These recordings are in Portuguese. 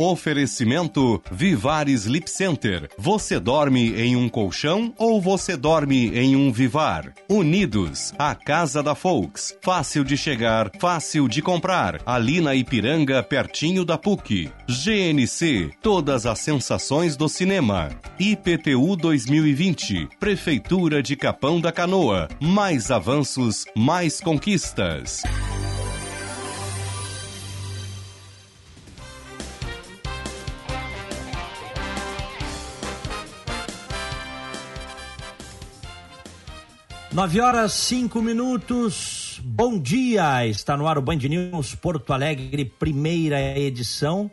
Oferecimento Vivar Sleep Center. Você dorme em um colchão ou você dorme em um Vivar? Unidos, a casa da Folks. Fácil de chegar, fácil de comprar. Ali na Ipiranga, pertinho da PUC. GNC, todas as sensações do cinema. IPTU 2020, Prefeitura de Capão da Canoa. Mais avanços, mais conquistas. Nove horas, cinco minutos. Bom dia! Está no ar o Band News Porto Alegre, primeira edição.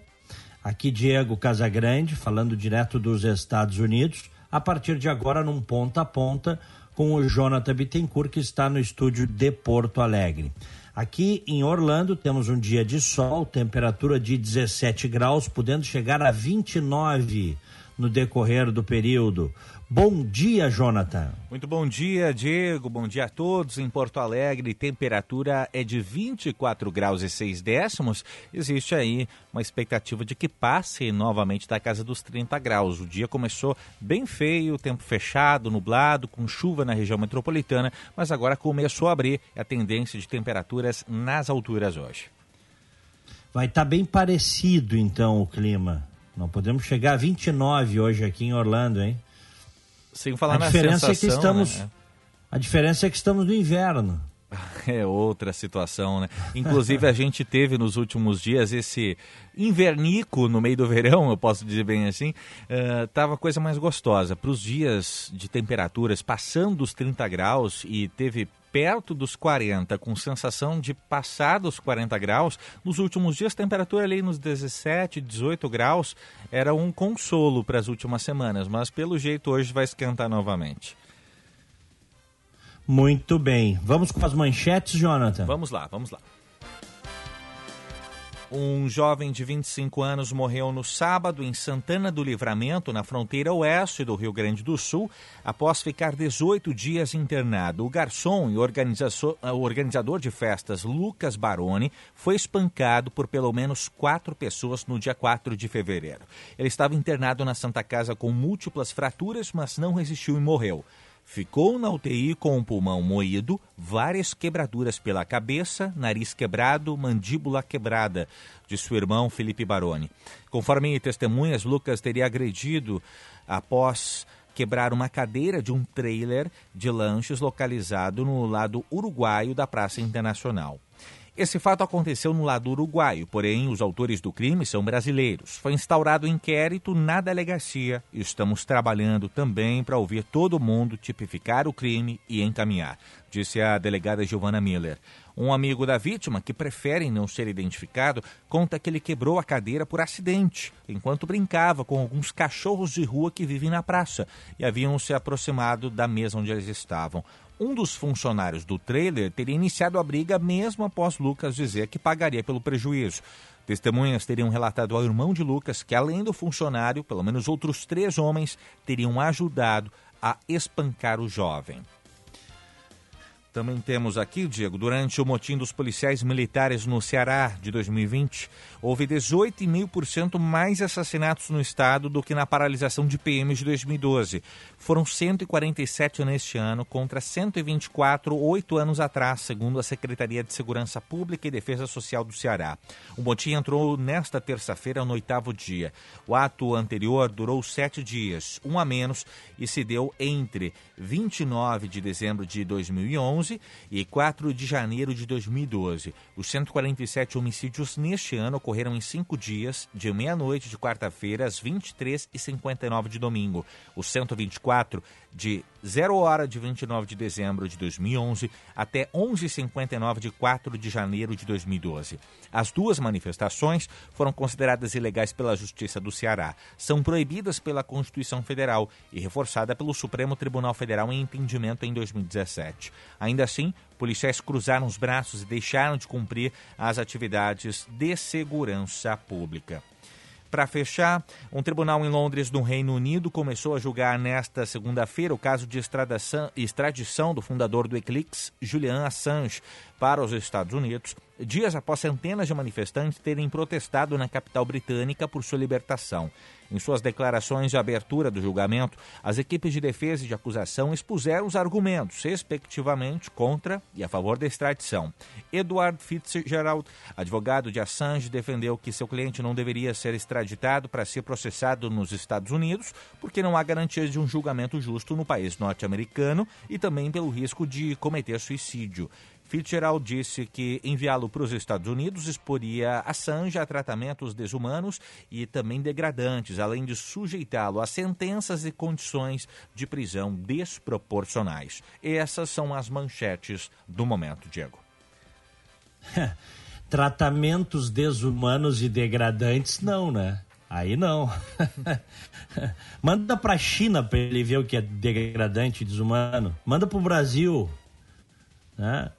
Aqui Diego Casagrande, falando direto dos Estados Unidos. A partir de agora, num ponta a ponta, com o Jonathan Bittencourt, que está no estúdio de Porto Alegre. Aqui em Orlando temos um dia de sol, temperatura de 17 graus, podendo chegar a 29 no decorrer do período. Bom dia, Jonathan. Muito bom dia, Diego. Bom dia a todos. Em Porto Alegre, temperatura é de 24 graus e 6 décimos. Existe aí uma expectativa de que passe novamente da casa dos 30 graus. O dia começou bem feio, tempo fechado, nublado, com chuva na região metropolitana, mas agora começou a abrir a tendência de temperaturas nas alturas hoje. Vai estar tá bem parecido então o clima. Não podemos chegar a 29 hoje aqui em Orlando, hein? Sem falar a na diferença sensação, é que estamos né? A diferença é que estamos no inverno. É outra situação, né? Inclusive a gente teve nos últimos dias esse invernico no meio do verão, eu posso dizer bem assim, uh, tava a coisa mais gostosa. Para os dias de temperaturas passando os 30 graus e teve perto dos 40, com sensação de passar dos 40 graus. Nos últimos dias, temperatura ali nos 17, 18 graus era um consolo para as últimas semanas, mas pelo jeito hoje vai esquentar novamente. Muito bem. Vamos com as manchetes, Jonathan? Vamos lá, vamos lá. Um jovem de 25 anos morreu no sábado em Santana do Livramento, na fronteira oeste do Rio Grande do Sul, após ficar 18 dias internado. O garçom e o organizador de festas, Lucas Baroni, foi espancado por pelo menos quatro pessoas no dia 4 de fevereiro. Ele estava internado na Santa Casa com múltiplas fraturas, mas não resistiu e morreu. Ficou na UTI com o pulmão moído, várias quebraduras pela cabeça, nariz quebrado, mandíbula quebrada, de seu irmão Felipe Baroni. Conforme testemunhas, Lucas teria agredido após quebrar uma cadeira de um trailer de lanches localizado no lado uruguaio da Praça Internacional. Esse fato aconteceu no lado uruguaio, porém os autores do crime são brasileiros. Foi instaurado um inquérito na delegacia estamos trabalhando também para ouvir todo mundo, tipificar o crime e encaminhar, disse a delegada Giovanna Miller. Um amigo da vítima, que prefere não ser identificado, conta que ele quebrou a cadeira por acidente, enquanto brincava com alguns cachorros de rua que vivem na praça e haviam se aproximado da mesa onde eles estavam. Um dos funcionários do trailer teria iniciado a briga mesmo após Lucas dizer que pagaria pelo prejuízo. Testemunhas teriam relatado ao irmão de Lucas que, além do funcionário, pelo menos outros três homens teriam ajudado a espancar o jovem. Também temos aqui, Diego, durante o motim dos policiais militares no Ceará de 2020, houve 18,5% mais assassinatos no estado do que na paralisação de PM de 2012. Foram 147 neste ano contra 124 oito anos atrás, segundo a Secretaria de Segurança Pública e Defesa Social do Ceará. O motim entrou nesta terça-feira no oitavo dia. O ato anterior durou sete dias, um a menos, e se deu entre 29 de dezembro de 2011 2011 e 4 de janeiro de 2012. Os 147 homicídios neste ano ocorreram em cinco dias, de meia-noite de quarta-feira às 23h59 de domingo. Os 124 de 0 hora de 29 de dezembro de 2011 até 11h59 de 4 de janeiro de 2012. As duas manifestações foram consideradas ilegais pela Justiça do Ceará. São proibidas pela Constituição Federal e reforçada pelo Supremo Tribunal Federal em entendimento em 2017. Ainda assim, policiais cruzaram os braços e deixaram de cumprir as atividades de segurança pública. Para fechar, um tribunal em Londres, no Reino Unido, começou a julgar nesta segunda-feira o caso de extradição do fundador do Eclipse, Julian Assange, para os Estados Unidos, dias após centenas de manifestantes terem protestado na capital britânica por sua libertação. Em suas declarações de abertura do julgamento, as equipes de defesa e de acusação expuseram os argumentos, respectivamente, contra e a favor da extradição. Edward Fitzgerald, advogado de Assange, defendeu que seu cliente não deveria ser extraditado para ser processado nos Estados Unidos, porque não há garantias de um julgamento justo no país norte-americano e também pelo risco de cometer suicídio. Fitzgerald disse que enviá-lo para os Estados Unidos exporia Assange a tratamentos desumanos e também degradantes, além de sujeitá-lo a sentenças e condições de prisão desproporcionais. Essas são as manchetes do momento, Diego. tratamentos desumanos e degradantes, não, né? Aí não. Manda para a China para ele ver o que é degradante e desumano. Manda para o Brasil. Né?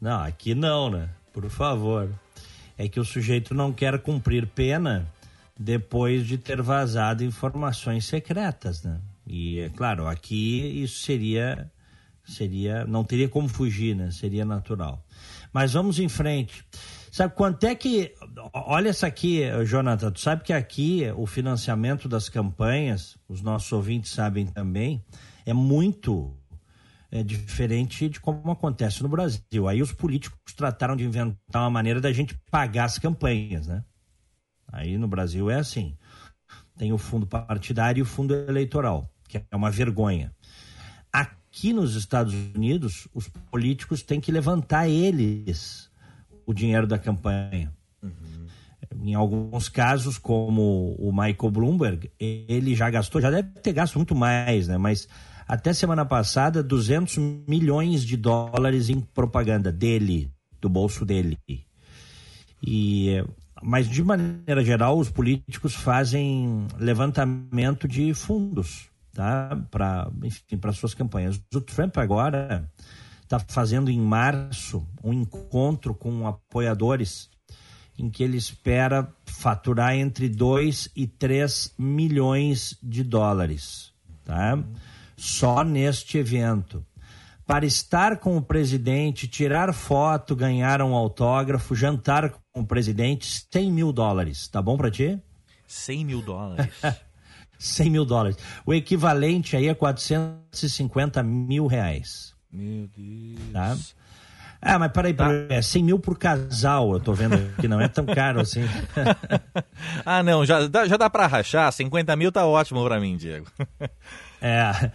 Não, aqui não, né? Por favor. É que o sujeito não quer cumprir pena depois de ter vazado informações secretas, né? E é claro, aqui isso seria seria não teria como fugir, né? Seria natural. Mas vamos em frente. Sabe quanto é que olha essa aqui, Jonathan, tu sabe que aqui o financiamento das campanhas, os nossos ouvintes sabem também, é muito é diferente de como acontece no Brasil. Aí os políticos trataram de inventar uma maneira da gente pagar as campanhas, né? Aí no Brasil é assim. Tem o fundo partidário e o fundo eleitoral, que é uma vergonha. Aqui nos Estados Unidos, os políticos têm que levantar eles o dinheiro da campanha. Uhum. Em alguns casos, como o Michael Bloomberg, ele já gastou, já deve ter gasto muito mais, né? Mas até semana passada, 200 milhões de dólares em propaganda dele, do bolso dele. E, mas, de maneira geral, os políticos fazem levantamento de fundos tá? para suas campanhas. O Trump agora está fazendo em março um encontro com apoiadores em que ele espera faturar entre 2 e 3 milhões de dólares. Tá? Só neste evento. Para estar com o presidente, tirar foto, ganhar um autógrafo, jantar com o presidente, 100 mil dólares. Tá bom para ti? 100 mil dólares. 100 mil dólares. O equivalente aí é 450 mil reais. Meu Deus. Tá? Ah, mas peraí, tá. é 100 mil por casal, eu tô vendo que não é tão caro assim. ah, não, já, já dá para rachar, 50 mil tá ótimo para mim, Diego. É,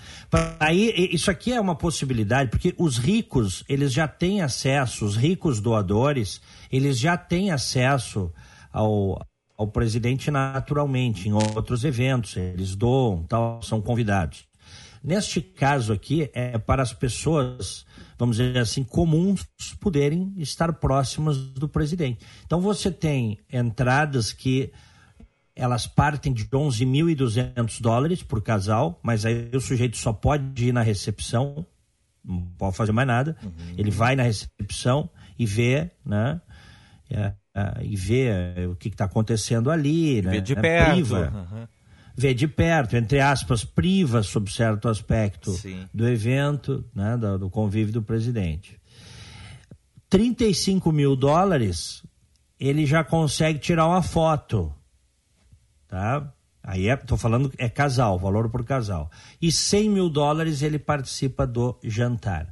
aí isso aqui é uma possibilidade, porque os ricos, eles já têm acesso, os ricos doadores, eles já têm acesso ao, ao presidente naturalmente, em outros eventos, eles doam, tal, são convidados. Neste caso aqui, é para as pessoas, vamos dizer assim, comuns poderem estar próximas do presidente. Então você tem entradas que elas partem de 11.200 dólares por casal, mas aí o sujeito só pode ir na recepção, não pode fazer mais nada. Uhum. Ele vai na recepção e vê, né? É, é, e vê é, o que está acontecendo ali, né? Vê de é, perto. Priva, uhum. Vê de perto, entre aspas, priva sob certo aspecto Sim. do evento, né? Do, do convívio do presidente. 35 mil dólares, ele já consegue tirar uma foto tá? Aí é, tô falando, é casal, valor por casal. E 100 mil dólares ele participa do jantar.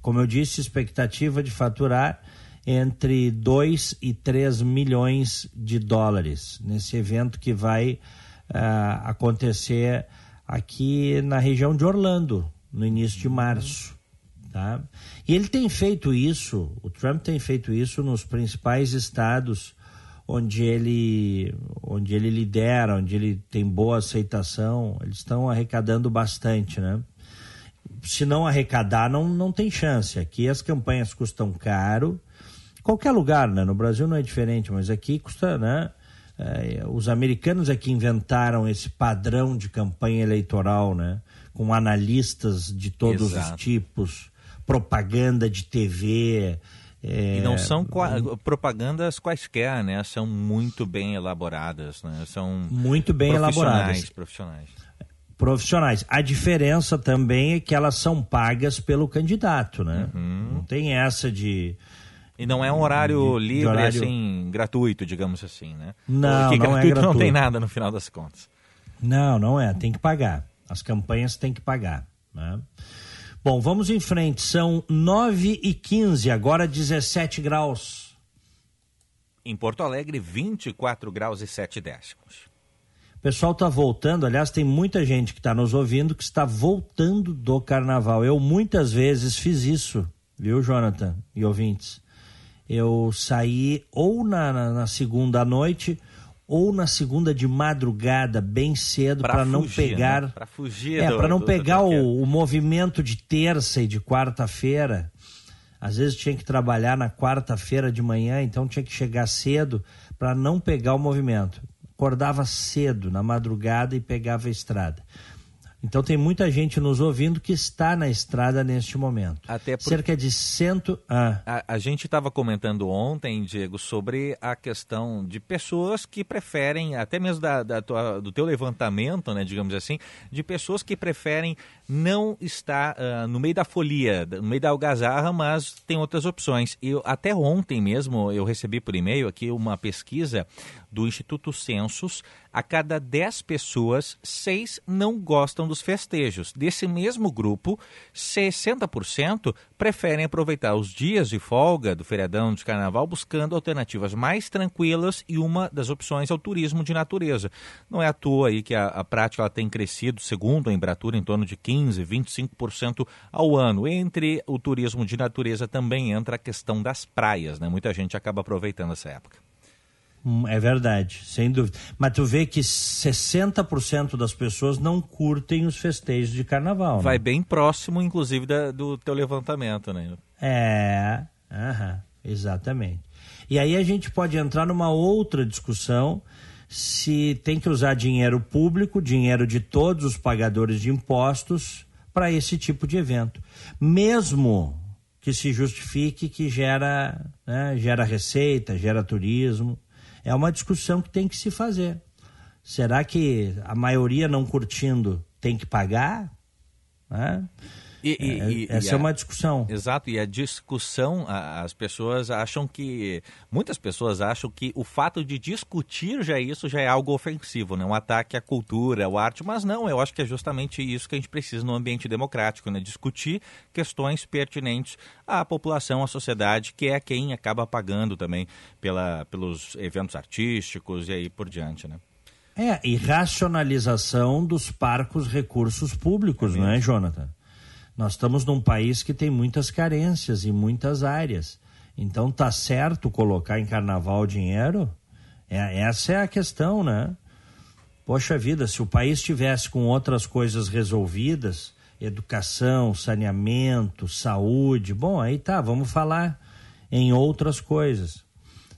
Como eu disse, expectativa de faturar entre 2 e 3 milhões de dólares nesse evento que vai uh, acontecer aqui na região de Orlando, no início de março. Tá? E ele tem feito isso, o Trump tem feito isso nos principais estados onde ele, onde ele lidera, onde ele tem boa aceitação, eles estão arrecadando bastante, né? Se não arrecadar, não, não tem chance. Aqui as campanhas custam caro. Qualquer lugar, né? No Brasil não é diferente, mas aqui custa, né? É, os americanos é que inventaram esse padrão de campanha eleitoral, né? Com analistas de todos Exato. os tipos, propaganda de TV, É, e não são propagandas quaisquer, né? São muito bem elaboradas, né? São muito bem profissionais, elaboradas. Profissionais. Profissionais. A diferença também é que elas são pagas pelo candidato, né? Uhum. Não tem essa de e não é um horário de, livre, de horário... assim, gratuito, digamos assim, né? Não, Porque não gratuito, é gratuito não tem nada no final das contas. Não, não é. Tem que pagar. As campanhas têm que pagar. Né? Bom, vamos em frente. São 9 e 15 agora 17 graus. Em Porto Alegre, 24 graus e 7 décimos. O pessoal está voltando, aliás, tem muita gente que está nos ouvindo que está voltando do carnaval. Eu muitas vezes fiz isso, viu, Jonathan e ouvintes? Eu saí ou na, na, na segunda noite ou na segunda de madrugada, bem cedo, para não pegar. Né? Para fugir. É, para não do, pegar do o, o, movimento de terça e de quarta-feira. Às vezes tinha que trabalhar na quarta-feira de manhã, então tinha que chegar cedo para não pegar o movimento. Acordava cedo, na madrugada, e pegava a estrada. Então tem muita gente nos ouvindo que está na estrada neste momento. Até por... Cerca de cento. Ah. A, a gente estava comentando ontem, Diego, sobre a questão de pessoas que preferem, até mesmo da, da tua, do teu levantamento, né, digamos assim, de pessoas que preferem não estar uh, no meio da folia, no meio da algazarra, mas tem outras opções. Eu, até ontem mesmo eu recebi por e-mail aqui uma pesquisa do Instituto Census a cada 10 pessoas, 6 não gostam dos festejos. Desse mesmo grupo, 60% preferem aproveitar os dias de folga do feriadão de carnaval buscando alternativas mais tranquilas e uma das opções é o turismo de natureza. Não é à toa aí que a, a prática ela tem crescido, segundo a Embratur, em torno de 15, 25% ao ano. Entre o turismo de natureza também entra a questão das praias, né? Muita gente acaba aproveitando essa época. Hum, é verdade, sem dúvida. Mas tu vê que 60% das pessoas não curtem os festejos de carnaval. Né? Vai né? bem próximo, inclusive, da, do teu levantamento, né? É, aham, exatamente. E aí a gente pode entrar numa outra discussão se tem que usar dinheiro público, dinheiro de todos os pagadores de impostos para esse tipo de evento. Mesmo que se justifique que gera, né, gera receita, gera turismo é uma discussão que tem que se fazer. Será que a maioria não curtindo tem que pagar? Né? E, e, é, e, essa é uma discussão. Exato, e a discussão, as pessoas acham que. Muitas pessoas acham que o fato de discutir já é isso já é algo ofensivo, né? um ataque à cultura, à arte, mas não, eu acho que é justamente isso que a gente precisa no ambiente democrático, né? discutir questões pertinentes à população, à sociedade, que é quem acaba pagando também pela, pelos eventos artísticos e aí por diante. Né? É, e racionalização dos parcos recursos públicos, é não é, Jonathan? Nós estamos num país que tem muitas carências em muitas áreas. Então tá certo colocar em carnaval dinheiro? É, essa é a questão, né? Poxa vida, se o país tivesse com outras coisas resolvidas, educação, saneamento, saúde, bom, aí tá, vamos falar em outras coisas.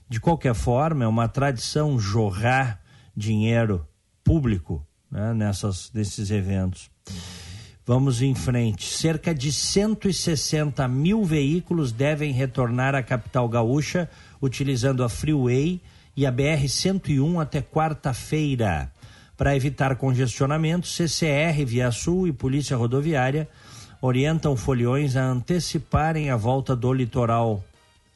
De qualquer forma, é uma tradição jorrar dinheiro público né, nessas, nesses eventos. Vamos em frente. Cerca de 160 mil veículos devem retornar à capital gaúcha utilizando a Freeway e a BR-101 até quarta-feira. Para evitar congestionamento, CCR, Via Sul e Polícia Rodoviária orientam foliões a anteciparem a volta do litoral.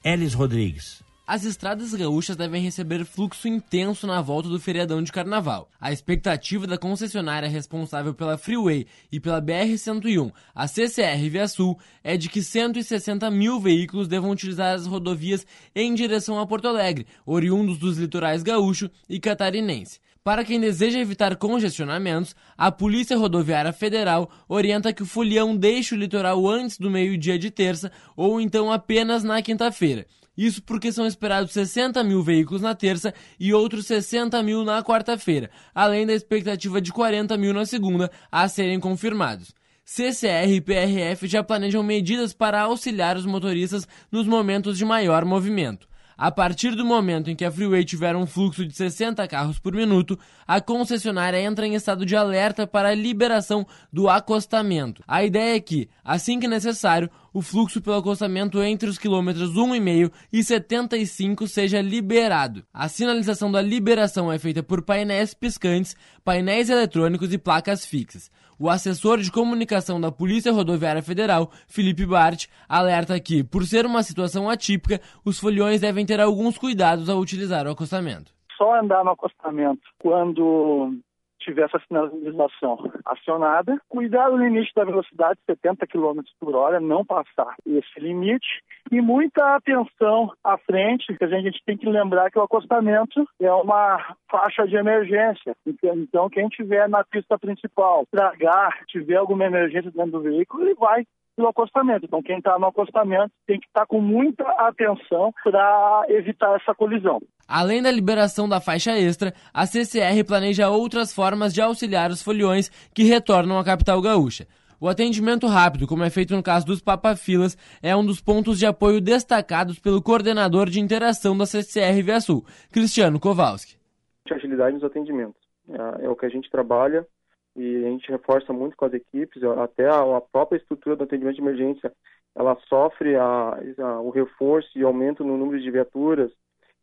Elis Rodrigues as estradas gaúchas devem receber fluxo intenso na volta do feriadão de carnaval. A expectativa da concessionária responsável pela Freeway e pela BR-101, a CCR Via Sul, é de que 160 mil veículos devam utilizar as rodovias em direção a Porto Alegre, oriundos dos litorais gaúcho e catarinense. Para quem deseja evitar congestionamentos, a Polícia Rodoviária Federal orienta que o folião deixe o litoral antes do meio-dia de terça ou então apenas na quinta-feira. Isso porque são esperados 60 mil veículos na terça e outros 60 mil na quarta-feira, além da expectativa de 40 mil na segunda a serem confirmados. CCR e PRF já planejam medidas para auxiliar os motoristas nos momentos de maior movimento. A partir do momento em que a Freeway tiver um fluxo de 60 carros por minuto, a concessionária entra em estado de alerta para a liberação do acostamento. A ideia é que, assim que necessário, o fluxo pelo acostamento entre os quilômetros 1,5 e 75 seja liberado. A sinalização da liberação é feita por painéis piscantes, painéis eletrônicos e placas fixas. O assessor de comunicação da Polícia Rodoviária Federal, Felipe Bart, alerta que, por ser uma situação atípica, os foliões devem ter alguns cuidados ao utilizar o acostamento. Só andar no acostamento quando tiver essa sinalização acionada, cuidar do limite da velocidade 70 km por hora, não passar esse limite e muita atenção à frente, porque a gente tem que lembrar que o acostamento é uma faixa de emergência. Então, quem tiver na pista principal, tragar, tiver alguma emergência dentro do veículo, ele vai pelo acostamento. Então, quem está no acostamento tem que estar tá com muita atenção para evitar essa colisão. Além da liberação da faixa extra, a CCR planeja outras formas de auxiliar os foliões que retornam à capital gaúcha. O atendimento rápido, como é feito no caso dos papafilas, é um dos pontos de apoio destacados pelo coordenador de interação da CCR Via Sul, Cristiano Kowalski. Agilidade nos atendimentos. É, é o que a gente trabalha e a gente reforça muito com as equipes, até a, a própria estrutura do atendimento de emergência, ela sofre a, a, o reforço e aumento no número de viaturas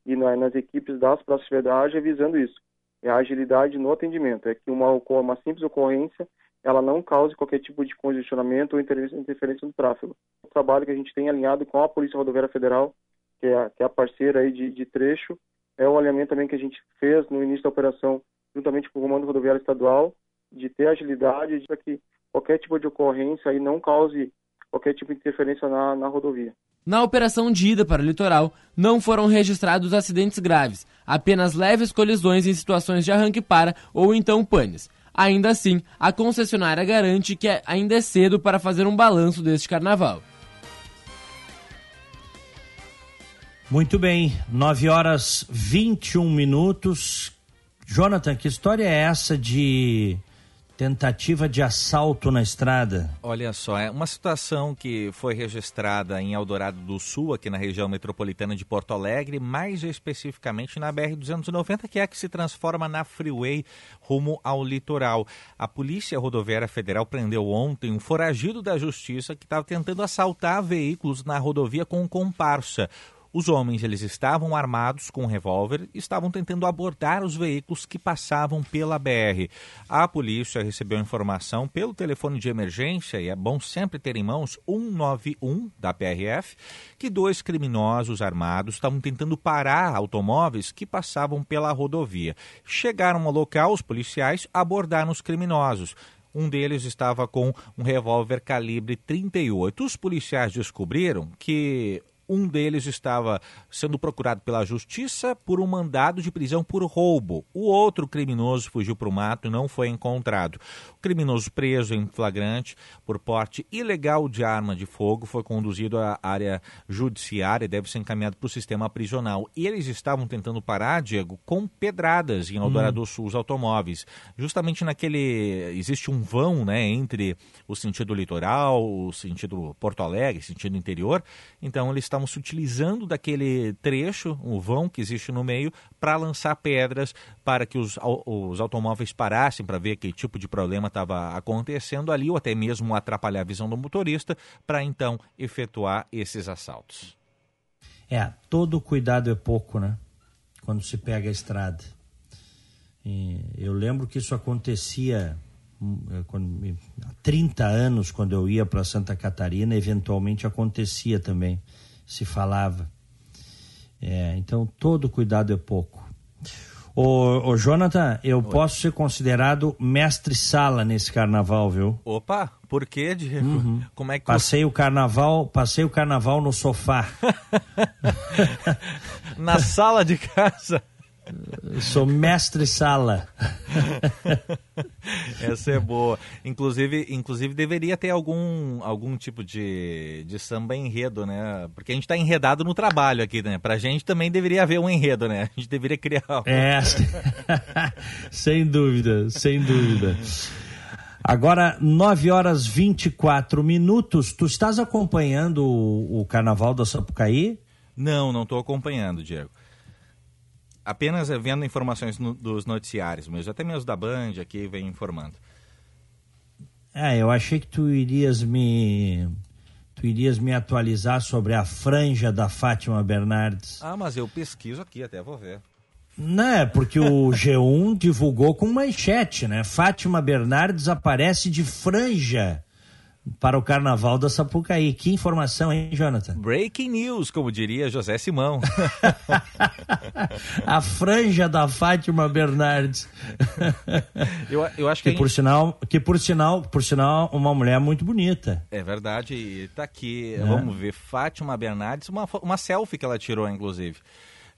e na, nas equipes das proximidades visando isso, é a agilidade no atendimento, é que uma, uma simples ocorrência ela não cause qualquer tipo de congestionamento ou interferência no tráfego. O trabalho que a gente tem alinhado com a Polícia Rodoviária Federal, que é, que é a parceira aí de, de trecho, é o alinhamento também que a gente fez no início da operação, juntamente com o Comando Rodoviário Estadual, de ter agilidade para que qualquer tipo de ocorrência aí não cause qualquer tipo de interferência na, na rodovia. Na operação de ida para o litoral, não foram registrados acidentes graves, apenas leves colisões em situações de arranque-para ou então panes. Ainda assim, a concessionária garante que ainda é cedo para fazer um balanço deste carnaval. Muito bem, 9 horas 21 minutos. Jonathan, que história é essa de Tentativa de assalto na estrada. Olha só, é uma situação que foi registrada em Eldorado do Sul, aqui na região metropolitana de Porto Alegre, mais especificamente na BR-290, que é a que se transforma na Freeway rumo ao litoral. A Polícia Rodoviária Federal prendeu ontem um foragido da Justiça que estava tentando assaltar veículos na rodovia com comparsa. Os homens eles estavam armados com um revólver e estavam tentando abordar os veículos que passavam pela BR. A polícia recebeu informação pelo telefone de emergência, e é bom sempre ter em mãos 191 da PRF, que dois criminosos armados estavam tentando parar automóveis que passavam pela rodovia. Chegaram ao local, os policiais abordaram os criminosos. Um deles estava com um revólver calibre 38. Os policiais descobriram que um deles estava sendo procurado pela justiça por um mandado de prisão por roubo. O outro criminoso fugiu para o mato e não foi encontrado. O criminoso preso em flagrante por porte ilegal de arma de fogo foi conduzido à área judiciária e deve ser encaminhado para o sistema prisional. E eles estavam tentando parar, Diego, com pedradas em Eldorado hum. Sul, os automóveis. Justamente naquele. Existe um vão né, entre o sentido litoral, o sentido Porto Alegre, sentido interior. Então eles estavam se utilizando daquele trecho, o vão que existe no meio, para lançar pedras para que os, os automóveis parassem para ver que tipo de problema estava acontecendo ali, ou até mesmo atrapalhar a visão do motorista, para então efetuar esses assaltos. É, todo cuidado é pouco, né? Quando se pega a estrada. E eu lembro que isso acontecia hum, é, quando, há 30 anos, quando eu ia para Santa Catarina, eventualmente acontecia também se falava. É, então, todo cuidado é pouco. Ô, ô Jonathan, eu Oi. posso ser considerado mestre-sala nesse carnaval, viu? Opa, por quê, Diego? Uhum. Como é que passei o carnaval, passei o carnaval no sofá. Na sala de casa. Sou mestre sala. Essa é boa. Inclusive, inclusive deveria ter algum, algum tipo de, de samba enredo, né? Porque a gente está enredado no trabalho aqui, né? Pra gente também deveria haver um enredo, né? A gente deveria criar. Um... É, sem dúvida, sem dúvida. Agora, 9 horas 24 minutos. Tu estás acompanhando o, o Carnaval da Sapucaí? Não, não estou acompanhando, Diego apenas vendo informações no, dos noticiários, mas até mesmo da Band aqui vem informando. Ah, eu achei que tu irias me tu irias me atualizar sobre a franja da Fátima Bernardes. Ah, mas eu pesquiso aqui, até vou ver. Não, é porque o G1 divulgou com manchete, né? Fátima Bernardes aparece de franja para o Carnaval da Sapucaí. Que informação, hein, Jonathan? Breaking news, como diria José Simão. a franja da Fátima Bernardes. eu, eu acho que, que por sinal, que por sinal, por sinal, uma mulher muito bonita. É verdade, e tá aqui, é. vamos ver, Fátima Bernardes, uma, uma selfie que ela tirou, inclusive.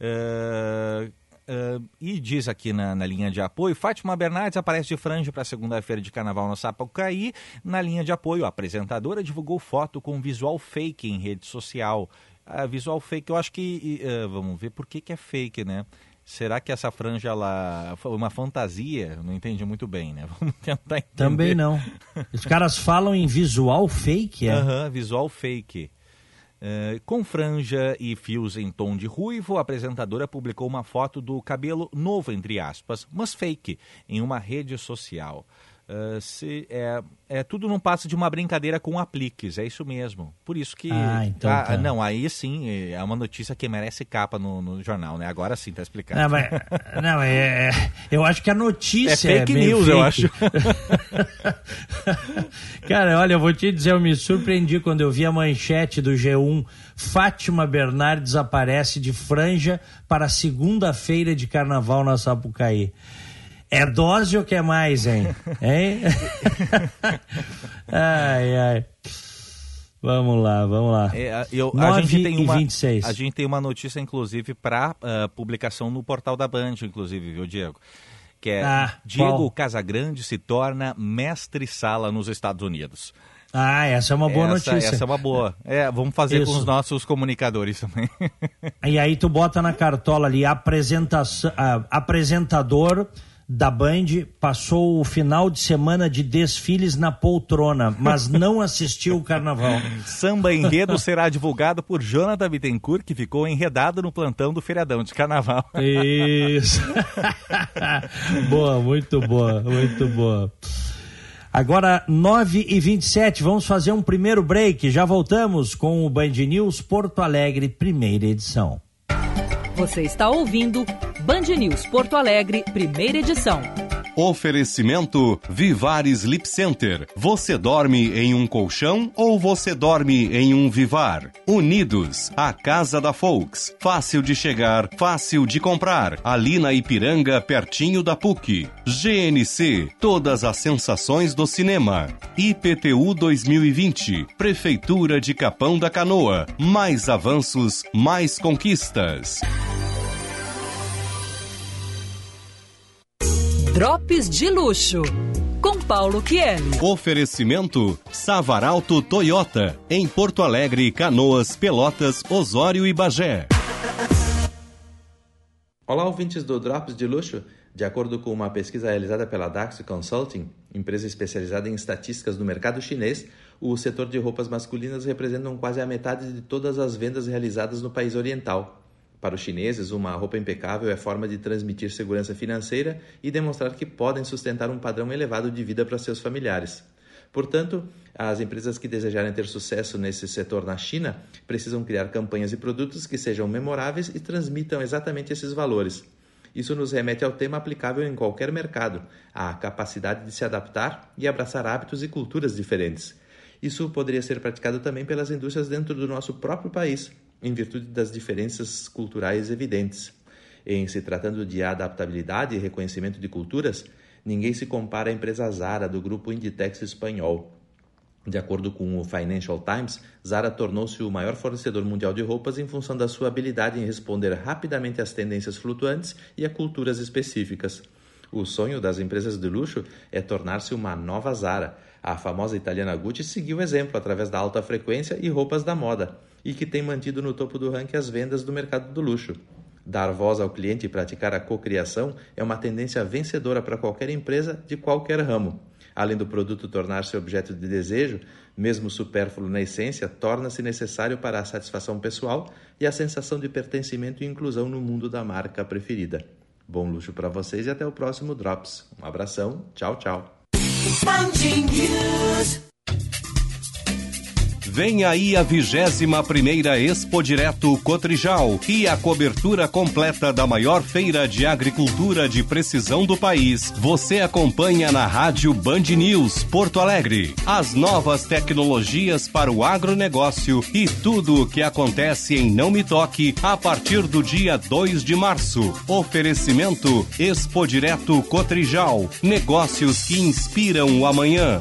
Uh, Uh, e diz aqui na, na, linha de apoio, Fátima Bernardes aparece de franja para segunda-feira de carnaval no Sapucaí. Na linha de apoio, a apresentadora divulgou foto com visual fake em rede social. A visual fake, eu acho que. Uh, vamos ver por que, que é fake, né? Será que essa franja ela foi uma fantasia? Não entendi muito bem, né? Vamos tentar entender. Também não. Os caras falam em visual fake, é? Aham, uhum, visual fake. Uh, com franja e fios em tom de ruivo, a apresentadora publicou uma foto do cabelo novo, entre aspas, mas fake, em uma rede social. Uh, se, é, é, tudo não passa de uma brincadeira com apliques, é isso mesmo. Por isso que. Ah, então. Ah, tá. Não, aí sim é uma notícia que merece capa no, no jornal, né? Agora sim, tá explicado. Não, mas, não é, é, eu acho que a notícia. É fake é news, fake. eu acho. Cara, olha, eu vou te dizer, eu me surpreendi quando eu vi a manchete do G1. Fátima Bernardes aparece de franja para segunda-feira de carnaval na Sapucaí. É dose ou quer mais, hein? hein? ai, ai. Vamos lá, vamos lá. É, eu, a, gente tem uma, 26. a gente tem uma notícia, inclusive, para uh, ah, publicação no portal da Band, inclusive, viu, Diego? Que é ah, Diego qual? Casagrande se torna mestre-sala nos Estados Unidos. Ah, essa é uma boa essa, notícia. Essa é uma boa. É, vamos fazer Isso. com os nossos comunicadores também. E aí tu bota na cartola ali apresentação, uh, apresentador da Band passou o final de semana de desfiles na poltrona, mas não assistiu o carnaval. Samba Enredo será divulgado por Jonathan Bittencourt, que ficou enredado no plantão do feriadão de carnaval. Isso. boa, muito boa, muito boa. Agora, 9 e 27 vamos fazer um primeiro break. Já voltamos com o Band News Porto Alegre, primeira edição. Você está ouvindo Band News Porto Alegre, primeira edição. Oferecimento Vivar Sleep Center. Você dorme em um colchão ou você dorme em um Vivar? Unidos, a casa da Folks. Fácil de chegar, fácil de comprar. Ali na Ipiranga, pertinho da PUC. GNC, todas as sensações do cinema. IPTU 2020, Prefeitura de Capão da Canoa. Mais avanços, mais conquistas. Drops de Luxo, com Paulo Kieli. Oferecimento Savaralto Toyota, em Porto Alegre, Canoas, Pelotas, Osório e Bagé. Olá, ouvintes do Drops de Luxo. De acordo com uma pesquisa realizada pela Dax Consulting, empresa especializada em estatísticas do mercado chinês, o setor de roupas masculinas representa quase a metade de todas as vendas realizadas no país oriental. Para os chineses, uma roupa impecável é forma de transmitir segurança financeira e demonstrar que podem sustentar um padrão elevado de vida para seus familiares. Portanto, as empresas que desejarem ter sucesso nesse setor na China precisam criar campanhas e produtos que sejam memoráveis e transmitam exatamente esses valores. Isso nos remete ao tema aplicável em qualquer mercado, a capacidade de se adaptar e abraçar hábitos e culturas diferentes. Isso poderia ser praticado também pelas indústrias dentro do nosso próprio país, em virtude das diferenças culturais evidentes. Em se tratando de adaptabilidade e reconhecimento de culturas, ninguém se compara à empresa Zara do grupo Inditex espanhol. De acordo com o Financial Times, Zara tornou-se o maior fornecedor mundial de roupas em função da sua habilidade em responder rapidamente às tendências flutuantes e a culturas específicas. O sonho das empresas de luxo é tornar-se uma nova Zara. A famosa italiana Gucci seguiu o exemplo através da alta frequência e roupas da moda e que tem mantido no topo do ranking as vendas do mercado do luxo. Dar voz ao cliente e praticar a cocriação é uma tendência vencedora para qualquer empresa de qualquer ramo. Além do produto tornar-se objeto de desejo, mesmo supérfluo na essência, torna-se necessário para a satisfação pessoal e a sensação de pertencimento e inclusão no mundo da marca preferida. Bom luxo para vocês e até o próximo Drops. Um abração, tchau, tchau. Vem aí a vigésima primeira Expo Direto Cotrijal e a cobertura completa da maior feira de agricultura de precisão do país. Você acompanha na Rádio Band News Porto Alegre. As novas tecnologias para o agronegócio e tudo o que acontece em Não Me Toque a partir do dia 2 de março. Oferecimento Expo Direto Cotrijal. Negócios que inspiram o amanhã.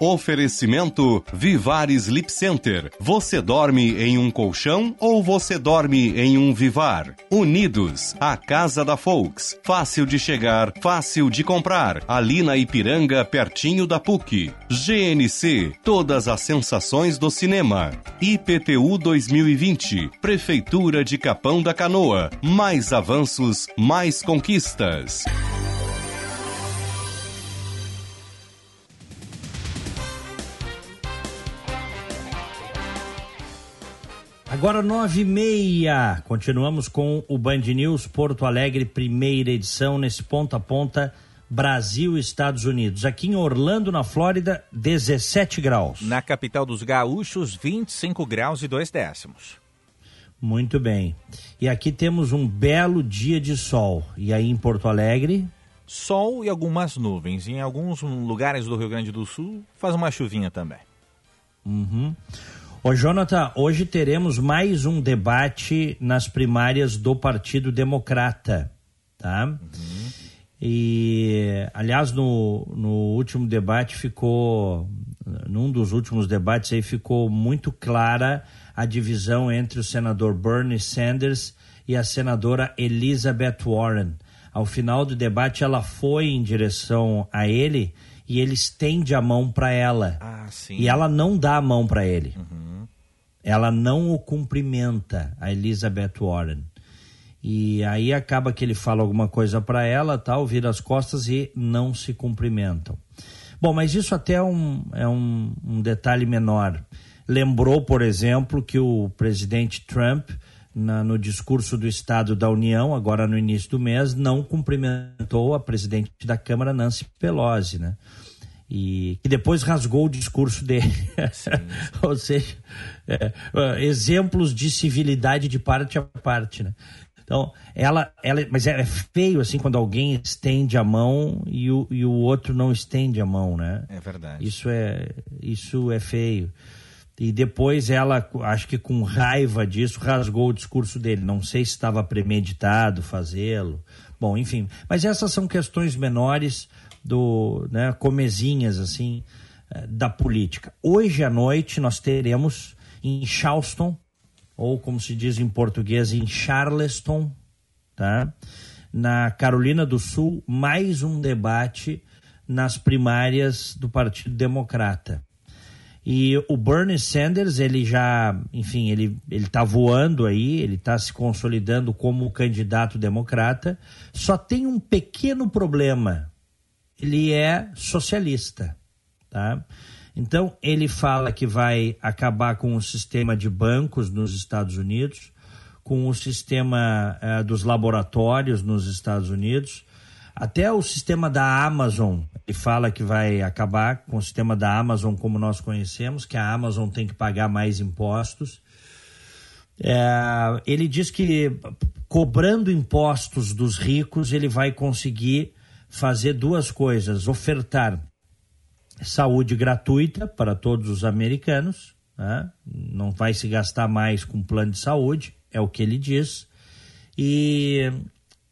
Oferecimento Vivar Sleep Center. Você dorme em um colchão ou você dorme em um Vivar? Unidos, a casa da Folks. Fácil de chegar, fácil de comprar. Ali na Ipiranga, pertinho da PUC. GNC, todas as sensações do cinema. IPTU 2020, Prefeitura de Capão da Canoa. Mais avanços, mais conquistas. Agora nove e meia, continuamos com o Band News Porto Alegre, primeira edição, nesse ponta a ponta, Brasil Estados Unidos. Aqui em Orlando, na Flórida, 17 graus. Na capital dos gaúchos, 25 graus e dois décimos. Muito bem. E aqui temos um belo dia de sol. E aí em Porto Alegre? Sol e algumas nuvens. Em alguns lugares do Rio Grande do Sul, faz uma chuvinha também. Uhum. Ô, Jonathan, hoje teremos mais um debate nas primárias do Partido Democrata, tá? Uhum. E, aliás, no, no último debate ficou, num dos últimos debates aí ficou muito clara a divisão entre o senador Bernie Sanders e a senadora Elizabeth Warren. Ao final do debate, ela foi em direção a ele e ele estende a mão para ela. Ah, e ela não dá a mão para ele. Uhum ela não o cumprimenta, a Elizabeth Warren. E aí acaba que ele fala alguma coisa para ela, tal, vira as costas e não se cumprimentam. Bom, mas isso até é um, é um, um detalhe menor. Lembrou, por exemplo, que o presidente Trump, na, no discurso do Estado da União, agora no início do mês, não cumprimentou a presidente da Câmara, Nancy Pelosi, né? E que depois rasgou o discurso dele. Sim, sim. Ou seja, é, exemplos de civilidade de parte a parte, né? Então, ela, ela, mas é feio assim quando alguém estende a mão e o, e o outro não estende a mão, né? É verdade. Isso é, isso é feio. E depois ela, acho que com raiva disso, rasgou o discurso dele. Não sei se estava premeditado fazê-lo. Bom, enfim. Mas essas são questões menores do né, comezinhas assim eh, da política. Hoje à noite nós teremos em Charleston, ou como se diz em português, em Charleston, tá? na Carolina do Sul, mais um debate nas primárias do Partido Democrata. E o Bernie Sanders, ele já, enfim, ele ele está voando aí, ele está se consolidando como candidato democrata. Só tem um pequeno problema ele é socialista, tá? Então ele fala que vai acabar com o sistema de bancos nos Estados Unidos, com o sistema uh, dos laboratórios nos Estados Unidos, até o sistema da Amazon. Ele fala que vai acabar com o sistema da Amazon como nós conhecemos, que a Amazon tem que pagar mais impostos. É, ele diz que cobrando impostos dos ricos ele vai conseguir fazer duas coisas: ofertar saúde gratuita para todos os americanos, né? não vai se gastar mais com plano de saúde, é o que ele diz, e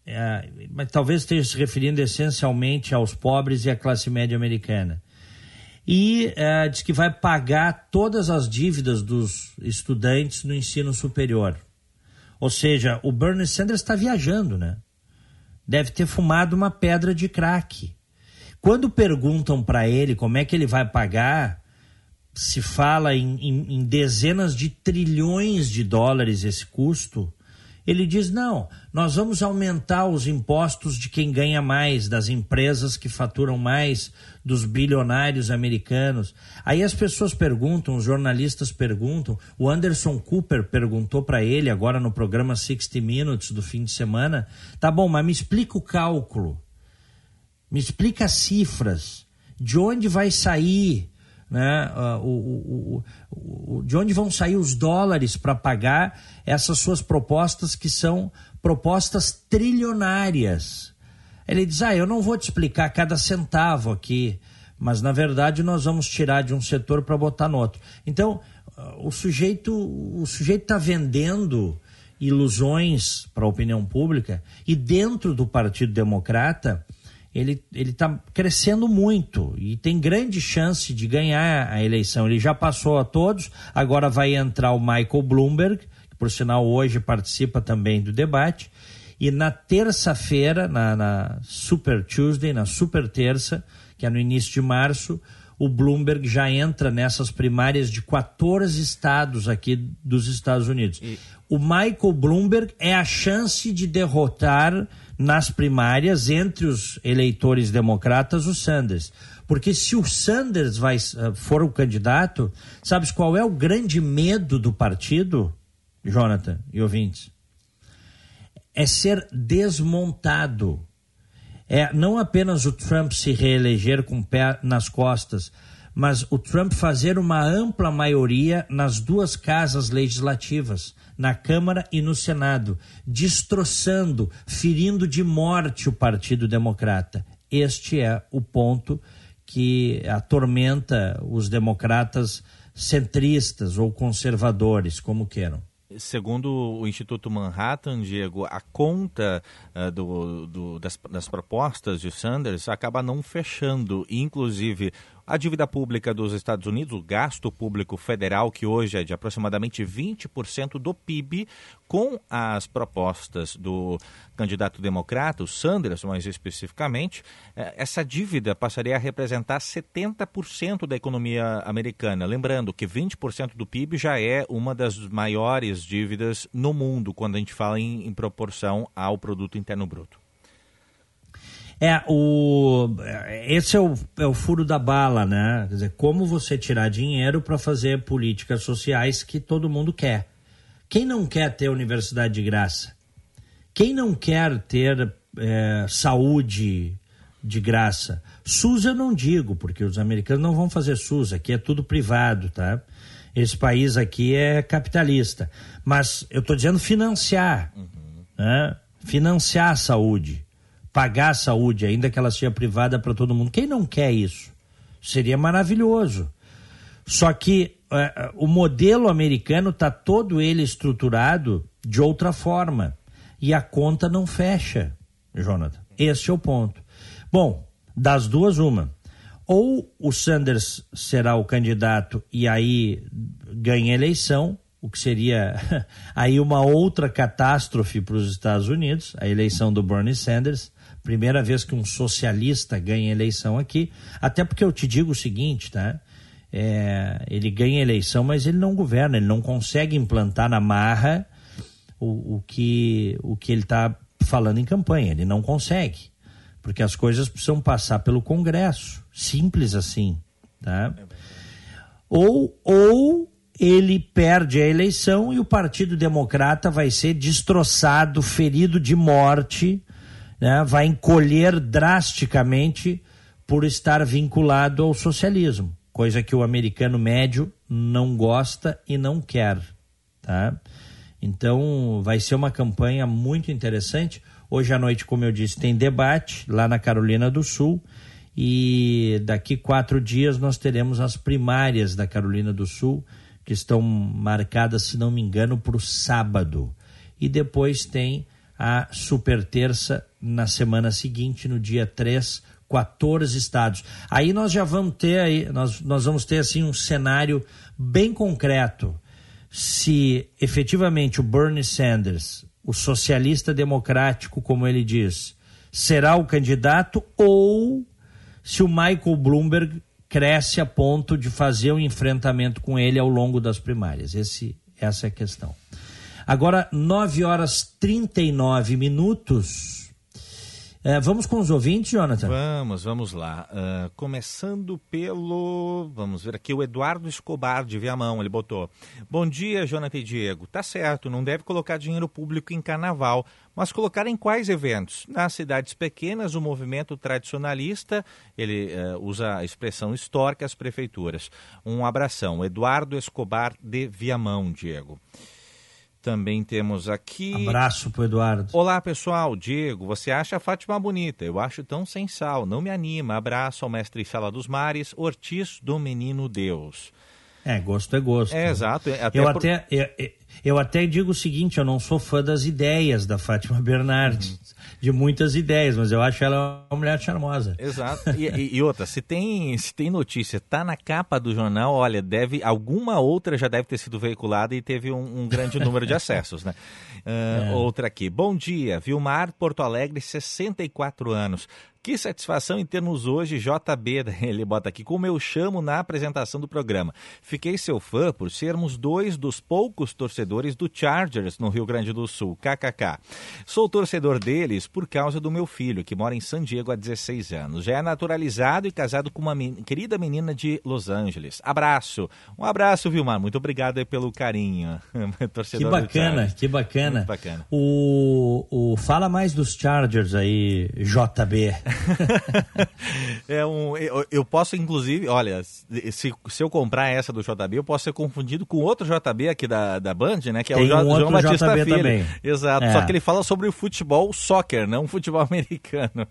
é, mas talvez esteja se referindo essencialmente aos pobres e à classe média americana. E é, diz que vai pagar todas as dívidas dos estudantes no ensino superior. Ou seja, o Bernie Sanders está viajando, né? Deve ter fumado uma pedra de crack. Quando perguntam para ele como é que ele vai pagar, se fala em, em, em, dezenas de trilhões de dólares esse custo. Ele diz: não, nós vamos aumentar os impostos de quem ganha mais, das empresas que faturam mais, dos bilionários americanos. Aí as pessoas perguntam, os jornalistas perguntam. O Anderson Cooper perguntou para ele agora no programa 60 Minutes do fim de semana: tá bom, mas me explica o cálculo. Me explica cifras. De onde vai sair, né? Uh, o, o, o, de onde vão sair os dólares para pagar essas suas propostas que são propostas trilionárias? Ele diz: Ah, eu não vou te explicar cada centavo aqui, mas na verdade nós vamos tirar de um setor para botar no outro. Então, o sujeito o sujeito está vendendo ilusões para a opinião pública e dentro do Partido Democrata ele está crescendo muito e tem grande chance de ganhar a eleição. Ele já passou a todos, agora vai entrar o Michael Bloomberg, que por sinal hoje participa também do debate. E na terça-feira, na, na Super Tuesday, na Super Terça, que é no início de março, o Bloomberg já entra nessas primárias de 14 estados aqui dos Estados Unidos. E... O Michael Bloomberg é a chance de derrotar nas primárias entre os eleitores democratas o Sanders. Porque se o Sanders vai, eh, for o candidato, sabes qual é o grande medo do partido, Jonathan e ouvintes? É ser desmontado é não apenas o Trump se reeleger com o pé nas costas, mas o Trump fazer uma ampla maioria nas duas casas legislativas, na Câmara e no Senado, destroçando, ferindo de morte o Partido Democrata. Este é o ponto que atormenta os democratas centristas ou conservadores, como queiram. Segundo o Instituto Manhattan, Diego, a conta uh, do, do, das, das, propostas de Sanders acaba não fechando. Inclusive, a dívida pública dos Estados Unidos, o gasto público federal, que hoje é de aproximadamente 20% do PIB, com as propostas do candidato democrata, o Sanders, mais especificamente, eh, essa dívida passaria a representar 70% da economia americana. Lembrando que 20% do PIB já é uma das maiores dívidas no mundo, quando a gente fala em, em proporção ao produto interno bruto. É, o, esse é o, é o furo da bala, né? Quer dizer, como você tirar dinheiro para fazer políticas sociais que todo mundo quer. Quem não quer ter universidade de graça? Quem não quer ter é, saúde de graça? SUS eu não digo, porque os americanos não vão fazer SUS, aqui é tudo privado, tá? Esse país aqui é capitalista. Mas eu estou dizendo financiar, uhum. né? financiar a saúde pagar a saúde, ainda que ela seja privada para todo mundo. Quem não quer isso? Seria maravilhoso. Só que uh, o modelo americano está todo ele estruturado de outra forma. E a conta não fecha, Jonathan. Esse é o ponto. Bom, das duas, uma. Ou o Sanders será o candidato e aí ganha a eleição, o que seria aí uma outra catástrofe para os Estados Unidos, a eleição do Bernie Sanders. Primeira vez que um socialista ganha eleição aqui. Até porque eu te digo o seguinte, tá? É, ele ganha eleição, mas ele não governa, ele não consegue implantar na marra o, o que, o que ele está falando em campanha. Ele não consegue. Porque as coisas precisam passar pelo Congresso. Simples assim. Tá? Ou, ou ele perde a eleição e o Partido Democrata vai ser destroçado, ferido de morte né, vai encolher drasticamente por estar vinculado ao socialismo, coisa que o americano médio não gosta e não quer. Tá? Então vai ser uma campanha muito interessante. Hoje à noite, como eu disse, tem debate lá na Carolina do Sul. E daqui quatro dias nós teremos as primárias da Carolina do Sul, que estão marcadas, se não me engano, para o sábado. E depois tem a super terça na semana seguinte, no dia 3, 14 estados. Aí nós já vamos ter aí, nós, nós vamos ter assim um cenário bem concreto. Se efetivamente o Bernie Sanders, o socialista democrático, como ele diz, será o candidato ou se o Michael Bloomberg cresce a ponto de fazer um enfrentamento com ele ao longo das primárias. Esse, essa é a questão. Agora, 9 horas 39 minutos. É, vamos com os ouvintes, Jonathan? Vamos, vamos lá. Uh, começando pelo. Vamos ver aqui, o Eduardo Escobar de Viamão. Ele botou: Bom dia, Jonathan e Diego. Tá certo, não deve colocar dinheiro público em carnaval, mas colocar em quais eventos? Nas cidades pequenas, o movimento tradicionalista, ele uh, usa a expressão histórica, as prefeituras. Um abração. Eduardo Escobar de Viamão, Diego. Também temos aqui. Abraço pro Eduardo. Olá, pessoal. Diego, você acha a Fátima bonita? Eu acho tão sensal. Não me anima. Abraço ao mestre Sala dos Mares, Ortiz do Menino Deus. É, gosto é gosto. É, exato. Até eu, por... até, eu, eu, até digo o seguinte: eu não sou fã das ideias da Fátima Bernardes. Uhum de muitas ideias, mas eu acho ela uma mulher charmosa. Exato. E, e, outra, se tem, se tem notícia, tá na capa do jornal, olha, deve alguma outra já deve ter sido veiculada e teve um, um grande número de acessos, né? Uh, é. Outra aqui. Bom dia, Vilmar Porto Alegre, 64 anos. Que satisfação em termos hoje JB, ele bota aqui, como eu chamo na apresentação do programa. Fiquei seu fã por sermos dois dos poucos torcedores do Chargers no Rio Grande do Sul, kkk. Sou torcedor deles por causa do meu filho, que mora em San Diego há 16 anos. Já é naturalizado e casado com uma men querida menina de Los Angeles. Abraço. Um abraço, Vilmar. Muito obrigado pelo carinho. torcedor que bacana, que bacana. Muito bacana. O, o, fala mais dos Chargers aí, JB. é um, eu, eu, posso, inclusive, olha, se, se eu comprar essa do JB, eu posso ser confundido com outro JB aqui da, da Band, né? Que é Tem o um João Batista JB Filho. Também. Exato. É. Só que ele fala sobre o futebol soccer, não o futebol americano.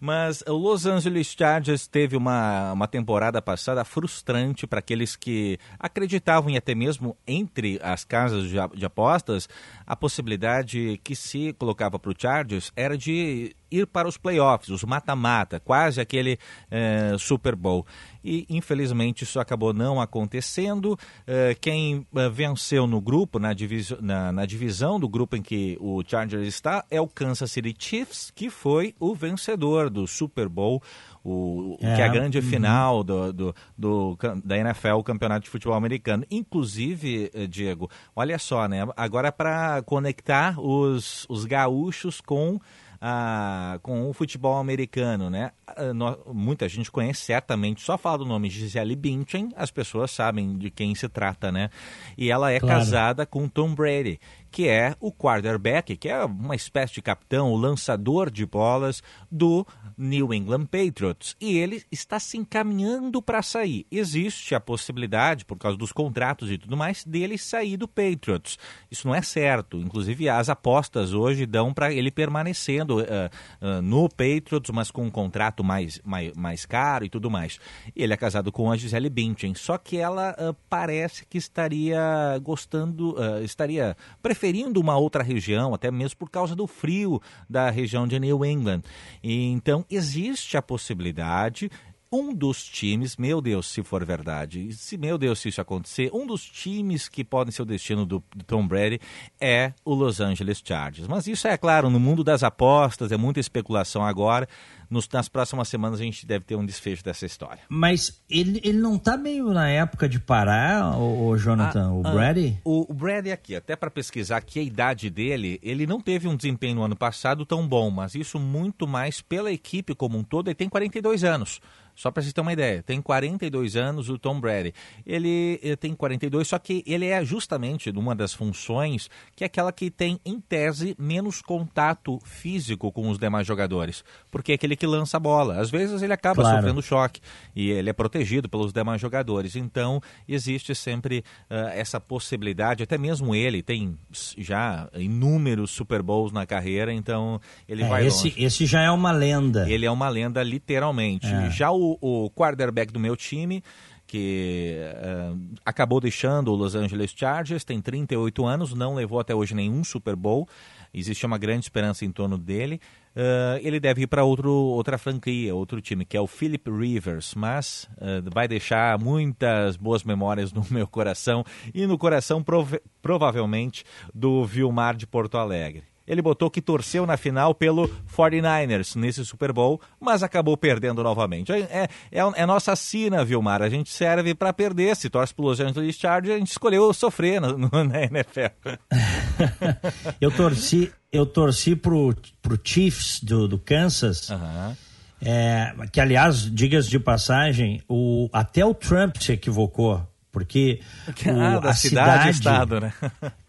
Mas o Los Angeles Chargers teve uma, uma temporada passada frustrante para aqueles que acreditavam e até mesmo entre as casas de, de apostas a possibilidade que se colocava para o Chargers era de ir para os playoffs, os mata-mata, quase aquele é, Super Bowl. E infelizmente isso acabou não acontecendo. É, quem é, venceu no grupo, na, divis na, na, divisão do grupo em que o Chargers está, é o Kansas City Chiefs, que foi o vencedor do Super Bowl. O, é, que é a grande uhum. final do, do, do, da NFL, o Campeonato de Futebol Americano. Inclusive, Diego, olha só, né? Agora para conectar os, os gaúchos com ah, com o futebol americano, né? Ah, muita gente conhece certamente, só fala do nome Gisele Bündchen, as pessoas sabem de quem se trata, né? E ela é claro. casada com Tom Brady, que é o quarterback, que é uma espécie de capitão, o lançador de bolas do New England Patriots. E ele está se encaminhando para sair. Existe a possibilidade, por causa dos contratos e tudo mais, dele sair do Patriots. Isso não é certo. Inclusive, as apostas hoje dão para ele permanecendo uh, uh, no Patriots, mas com um contrato mais, mais, mais caro e tudo mais. Ele é casado com a Gisele Bündchen, só que ela uh, parece que estaria gostando, estaria preferindo preferindo uma outra região, até mesmo por causa do frio da região de New England. E, então, existe a possibilidade um dos times, meu Deus, se for verdade, se meu Deus, se isso acontecer, um dos times que podem ser o destino do, do, Tom Brady é o Los Angeles Chargers. Mas isso é claro, no mundo das apostas, é muita especulação agora nos, nas próximas semanas a gente deve ter um desfecho dessa história. Mas ele, ele não está meio na época de parar, o, o Jonathan, ah, o ah, Brady? o, o Brady aqui, até para pesquisar aqui a idade dele, ele não teve um desempenho no ano passado tão bom, mas isso muito mais pela equipe como um todo, ele tem 42 anos. Só para vocês terem uma ideia, tem 42 anos o Tom Brady. Ele, ele, tem 42, só que ele é justamente uma das funções que é aquela que tem, em tese, menos contato físico com os demais jogadores. Porque é aquele que lança a bola. Às vezes ele acaba claro. sofrendo choque e ele é protegido pelos demais jogadores. Então, existe sempre uh, essa possibilidade, até mesmo ele tem já inúmeros Super Bowls na carreira, então ele é, vai esse, longe. Esse já é uma lenda. Ele é uma lenda, literalmente. É. Já o, o quarterback do meu time que uh, acabou deixando o Los Angeles Chargers, tem 38 anos, não levou até hoje nenhum Super Bowl. Existe uma grande esperança em torno dele. Uh, ele deve ir para outra franquia, outro time, que é o Philip Rivers, mas uh, vai deixar muitas boas memórias no meu coração e no coração prov provavelmente do Vilmar de Porto Alegre. Ele botou que torceu na final pelo 49ers nesse Super Bowl, mas acabou perdendo novamente. É, é, é, é nossa sina, Vilmar. A gente serve para perder. Se torce para Los Angeles Chargers, a gente escolheu sofrer no, no, na NFL. eu torci, eu torci pro, pro Chiefs do, do Kansas. Uhum. É, que aliás, digas de passagem, o, até o Trump se equivocou, porque ah, o, a cidade, cidade estado, né?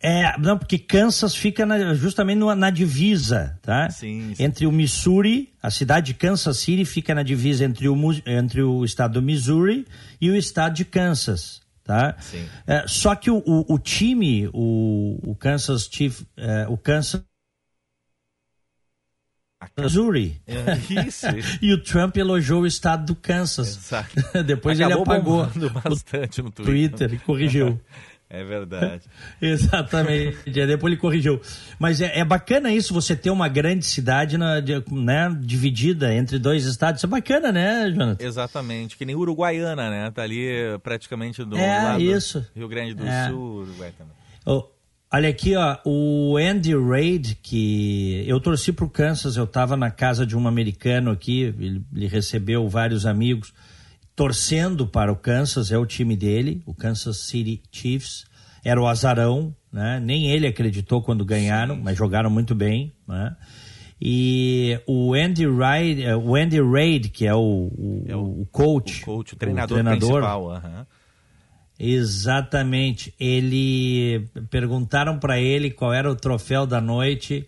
É, não, porque Kansas fica na, justamente na, na, divisa, tá? Sim, sim, Entre o Missouri, a cidade de Kansas City fica na divisa entre o, entre o estado do Missouri e o estado de Kansas, tá? Sim. É, só que o, o, o, time, o, o Kansas Chief, é, o Kansas Missouri. É, isso, e o Trump elogiou o estado do Kansas. Exato. Depois Acabou ele apagou bastante no Twitter, Twitter e corrigiu. É verdade. Exatamente. Depois ele corrigiu. Mas é, é, bacana isso, você ter uma grande cidade na, né, dividida entre dois estados. Isso é bacana, né, Jonathan? Exatamente. Que nem Uruguaiana, né? Tá ali praticamente do é, lado isso. do Rio Grande do é. Sul, Uruguai também. Oh, olha aqui, ó, o Andy Reid, que eu torci pro Kansas, eu tava na casa de um americano aqui, ele, ele recebeu vários amigos torcendo para o Kansas, é o time dele, o Kansas City Chiefs. Era o azarão, né? nem ele acreditou quando ganharam, mas jogaram muito bem. Né? E o Andy Reid, eh, o Andy Reid, que é o, o, é o, o coach, o coach, o treinador, treinador principal. Uhum. Exatamente. Ele perguntaram para ele qual era o troféu da noite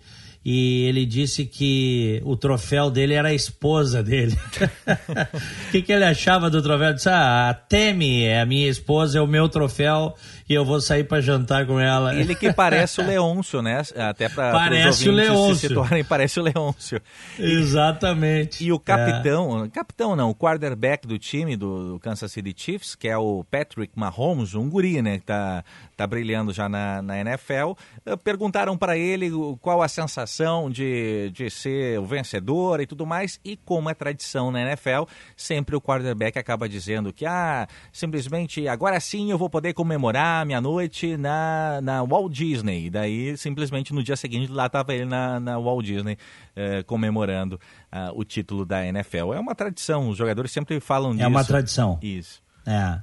e ele disse que o troféu dele era a esposa dele. O que, que ele achava do troféu? Ele disse: Ah, a Temi é a minha esposa, é o meu troféu e eu vou sair para jantar com ela. Ele que parece o Leôncio, né? Até para parece o Leôncio. se situarem, parece o Leôncio. Exatamente. E, e o capitão, é. capitão não, o quarterback do time do Kansas City Chiefs, que é o Patrick Mahomes, um guri, né? Que tá, tá brilhando já na, na NFL. Eh, perguntaram para ele qual a sensação de, de ser o vencedor e tudo mais. E como é tradição na NFL, sempre o quarterback acaba dizendo que, ah, simplesmente agora sim eu vou poder comemorar passar minha noite na, na Walt Disney. Daí, simplesmente, no dia seguinte, lá estava ele na, na Walt Disney eh, comemorando uh, o título da NFL. É uma tradição, os jogadores sempre falam disso. É uma tradição. Isso. É,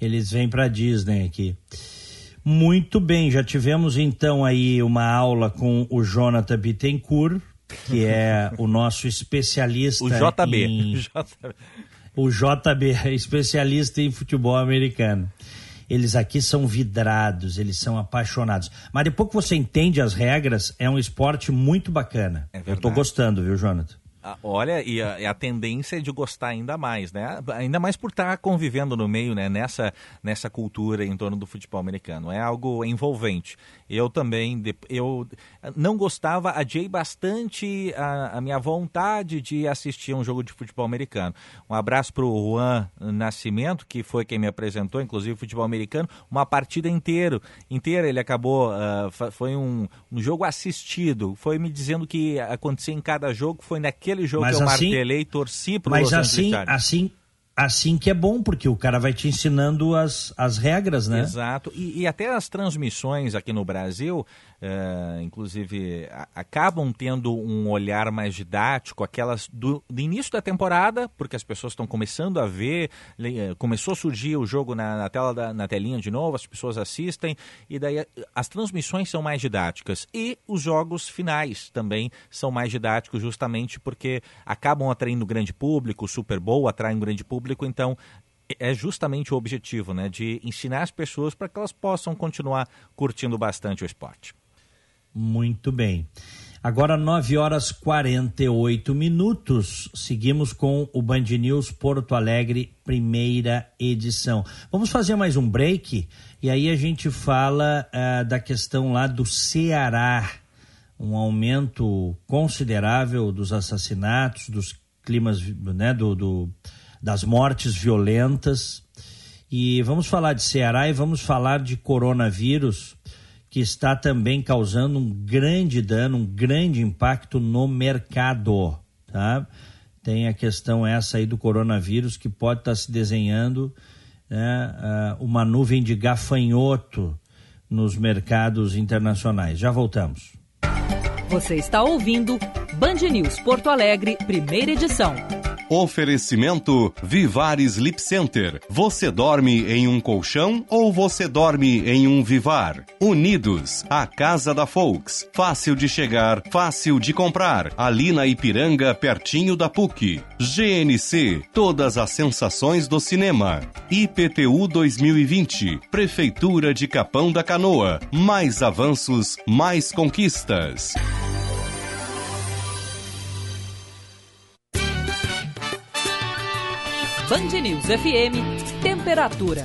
eles vêm para Disney aqui. Muito bem, já tivemos então aí uma aula com o Jonathan Bittencourt, que é o nosso especialista o JB. em... o JB, especialista em futebol americano eles aqui são vidrados, eles são apaixonados. Mas depois que você entende as regras, é um esporte muito bacana. É Eu tô gostando, viu, Jonathan? Ah, olha, e a, a, tendência é de gostar ainda mais, né? Ainda mais por estar convivendo no meio, né? Nessa, nessa cultura em torno do futebol americano. É algo envolvente. Eu também, eu não gostava, adiei bastante a, a minha vontade de assistir um jogo de futebol americano. Um abraço para o Juan Nascimento, que foi quem me apresentou, inclusive, futebol americano. Uma partida inteira, inteira ele acabou, uh, foi um, um jogo assistido. Foi me dizendo que acontecia em cada jogo, foi naquele aquele jogo mas que eu assim, martelei torci pro Mas Los assim, assim, assim que é bom, porque o cara vai te ensinando as, as regras, né? Exato. E, e até as transmissões aqui no Brasil, Uh, inclusive a, acabam tendo um olhar mais didático, aquelas do, do, início da temporada, porque as pessoas estão começando a ver, uh, começou a surgir o jogo na, na tela da, na telinha de novo, as pessoas assistem e daí uh, as transmissões são mais didáticas e os jogos finais também são mais didáticos justamente porque acabam atraindo grande público, o Super Bowl atrai um grande público, então é justamente o objetivo, né, de ensinar as pessoas para que elas possam continuar curtindo bastante o esporte. Muito bem. Agora 9 horas 48 minutos. Seguimos com o Band News Porto Alegre, primeira edição. Vamos fazer mais um break e aí a gente fala uh, da questão lá do Ceará. Um aumento considerável dos assassinatos, dos climas, né, do, do das mortes violentas. E vamos falar de Ceará e vamos falar de coronavírus que está também causando um grande dano, um grande impacto no mercado, tá? Tem a questão essa aí do coronavírus que pode estar se desenhando né, uma nuvem de gafanhoto nos mercados internacionais. Já voltamos. Você está ouvindo Band News Porto Alegre, primeira edição. Oferecimento Vivar Sleep Center. Você dorme em um colchão ou você dorme em um Vivar? Unidos, a casa da Folks. Fácil de chegar, fácil de comprar. Ali na Ipiranga, pertinho da PUC. GNC, todas as sensações do cinema. IPTU 2020, Prefeitura de Capão da Canoa. Mais avanços, mais conquistas. Band News FM, temperatura.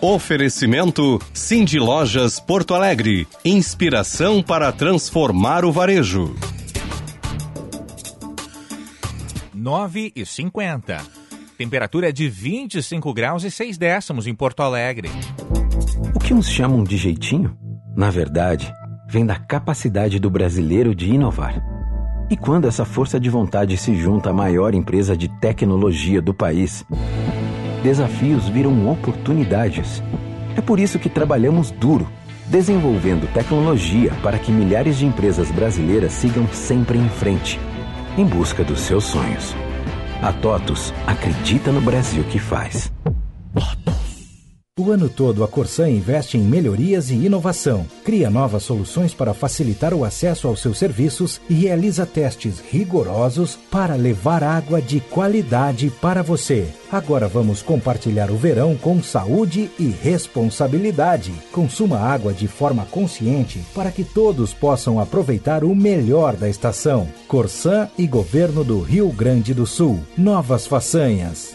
Oferecimento Cindy Lojas Porto Alegre. Inspiração para transformar o varejo. 9 e 50. Temperatura é de 25 graus e 6 décimos em Porto Alegre. O que uns chamam de jeitinho, na verdade, vem da capacidade do brasileiro de inovar. E quando essa força de vontade se junta à maior empresa de tecnologia do país, desafios viram oportunidades. É por isso que trabalhamos duro, desenvolvendo tecnologia para que milhares de empresas brasileiras sigam sempre em frente, em busca dos seus sonhos. A TOTUS acredita no Brasil que faz. O ano todo, a Corsan investe em melhorias e inovação, cria novas soluções para facilitar o acesso aos seus serviços e realiza testes rigorosos para levar água de qualidade para você. Agora vamos compartilhar o verão com saúde e responsabilidade. Consuma água de forma consciente para que todos possam aproveitar o melhor da estação. Corsan e Governo do Rio Grande do Sul. Novas façanhas.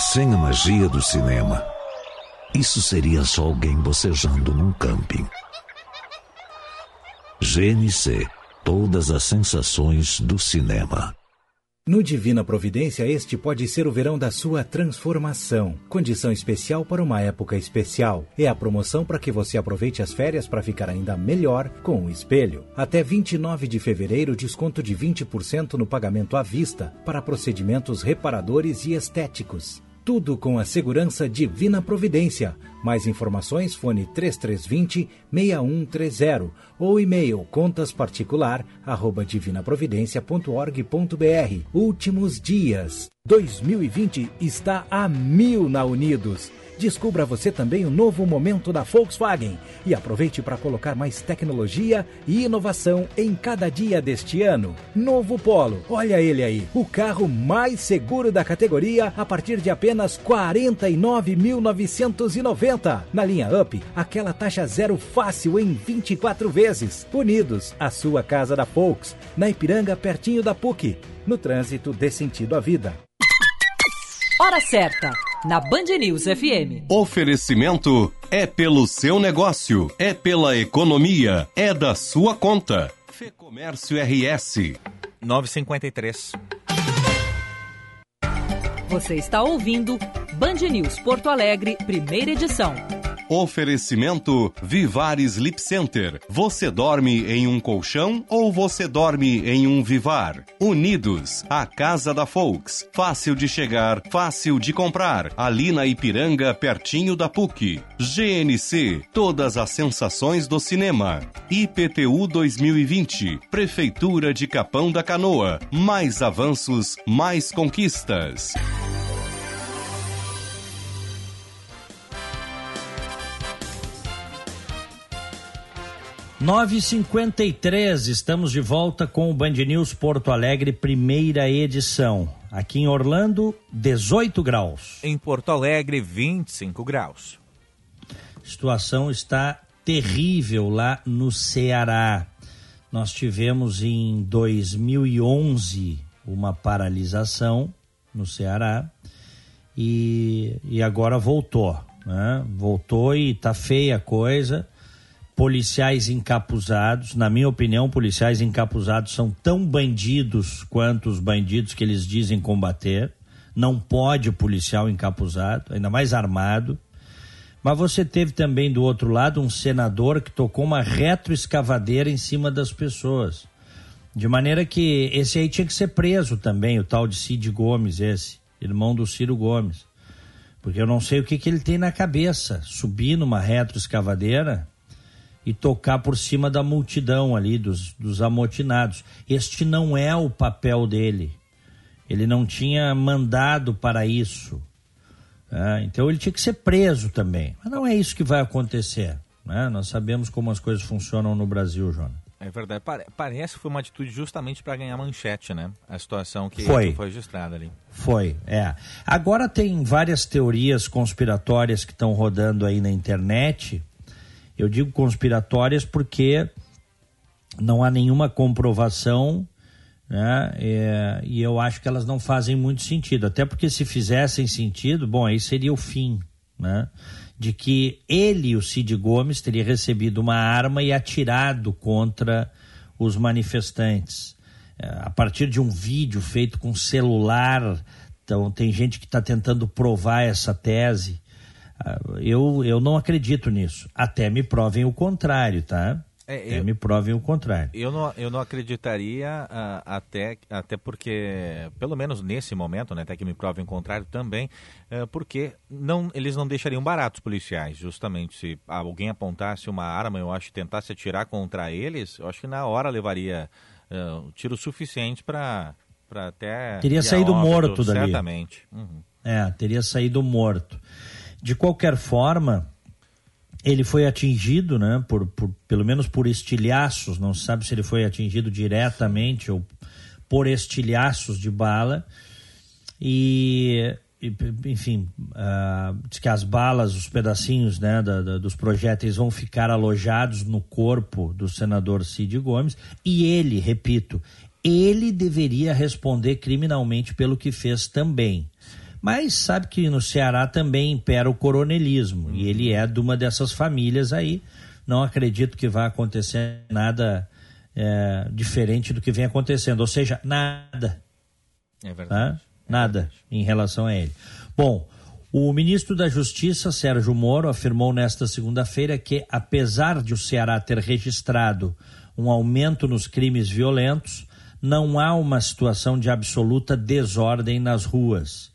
Sem a magia do cinema, isso seria só alguém bocejando num camping. GNC Todas as sensações do cinema. No Divina Providência, este pode ser o verão da sua transformação. Condição especial para uma época especial. É a promoção para que você aproveite as férias para ficar ainda melhor com o espelho. Até 29 de fevereiro, desconto de 20% no pagamento à vista para procedimentos reparadores e estéticos. Tudo com a segurança Divina Providência. Mais informações, fone 3320 6130 ou e-mail contasparticular arroba divinaprovidencia.org.br. Últimos dias. 2020 está a mil na Unidos. Descubra você também o novo momento da Volkswagen e aproveite para colocar mais tecnologia e inovação em cada dia deste ano. Novo Polo, olha ele aí, o carro mais seguro da categoria a partir de apenas 49.990. Na linha Up, aquela taxa zero fácil em 24 vezes. Unidos, a sua casa da Volks, na Ipiranga, pertinho da PUC. No trânsito dê sentido à vida. Hora certa, na Band News FM. Oferecimento é pelo seu negócio, é pela economia, é da sua conta. Fê Comércio RS. 953. Você está ouvindo Band News Porto Alegre, primeira edição. Oferecimento Vivar Sleep Center. Você dorme em um colchão ou você dorme em um Vivar? Unidos, a casa da Folks. Fácil de chegar, fácil de comprar. Ali na Ipiranga, pertinho da PUC. GNC, todas as sensações do cinema. IPTU 2020, Prefeitura de Capão da Canoa. Mais avanços, mais conquistas. Nove cinquenta e três, estamos de volta com o Band News Porto Alegre, primeira edição. Aqui em Orlando, 18 graus. Em Porto Alegre, 25 graus. A situação está terrível lá no Ceará. Nós tivemos em 2011 uma paralisação no Ceará e, e agora voltou. Né? Voltou e tá feia a coisa policiais encapuzados. Na minha opinião, policiais encapuzados são tão bandidos quanto os bandidos que eles dizem combater. Não pode policial encapuzado, ainda mais armado. Mas você teve também do outro lado um senador que tocou uma retroescavadeira em cima das pessoas. De maneira que esse aí tinha que ser preso também, o tal de Cid Gomes, esse, irmão do Ciro Gomes. Porque eu não sei o que, que ele tem na cabeça. Subir numa retroescavadeira e tocar por cima da multidão ali, dos, dos amotinados. Este não é o papel dele. Ele não tinha mandado para isso. É, então ele tinha que ser preso também. Mas não é isso que vai acontecer. Né? Nós sabemos como as coisas funcionam no Brasil, Jonas. É verdade. Parece que foi uma atitude justamente para ganhar manchete, né? A situação que foi. foi registrada ali. Foi, é. Agora tem várias teorias conspiratórias que estão rodando aí na internet. Eu digo conspiratórias porque não há nenhuma comprovação, né? É, e eu acho que elas não fazem muito sentido. Até porque se fizessem sentido, bom, aí seria o fim, né? de que ele, o Cid Gomes, teria recebido uma arma e atirado contra os manifestantes. É, a partir de um vídeo feito com celular, então tem gente que está tentando provar essa tese. Eu, eu não acredito nisso. Até me provem o contrário, tá? É, eu, me provem o contrário. Eu não, eu não acreditaria uh, até, até porque, pelo menos nesse momento, né, até que me provem o contrário também, uh, porque não, eles não deixariam baratos policiais, justamente. Se alguém apontasse uma arma, eu acho, tentasse atirar contra eles, eu acho que na hora levaria uh, tiro suficiente para até... Teria saído óbito, morto dali. Certamente. Uhum. É, teria saído morto. De qualquer forma ele foi atingido, né, por, por, pelo menos por estilhaços, não se sabe se ele foi atingido diretamente ou por estilhaços de bala. E, enfim, uh, diz que as balas, os pedacinhos né, da, da, dos projéteis vão ficar alojados no corpo do senador Cid Gomes. E ele, repito, ele deveria responder criminalmente pelo que fez também. Mas sabe que no Ceará também impera o coronelismo e ele é de uma dessas famílias aí. Não acredito que vá acontecer nada é, diferente do que vem acontecendo, ou seja, nada. É verdade. Tá? Nada é verdade. em relação a ele. Bom, o ministro da Justiça, Sérgio Moro, afirmou nesta segunda-feira que, apesar de o Ceará ter registrado um aumento nos crimes violentos, não há uma situação de absoluta desordem nas ruas.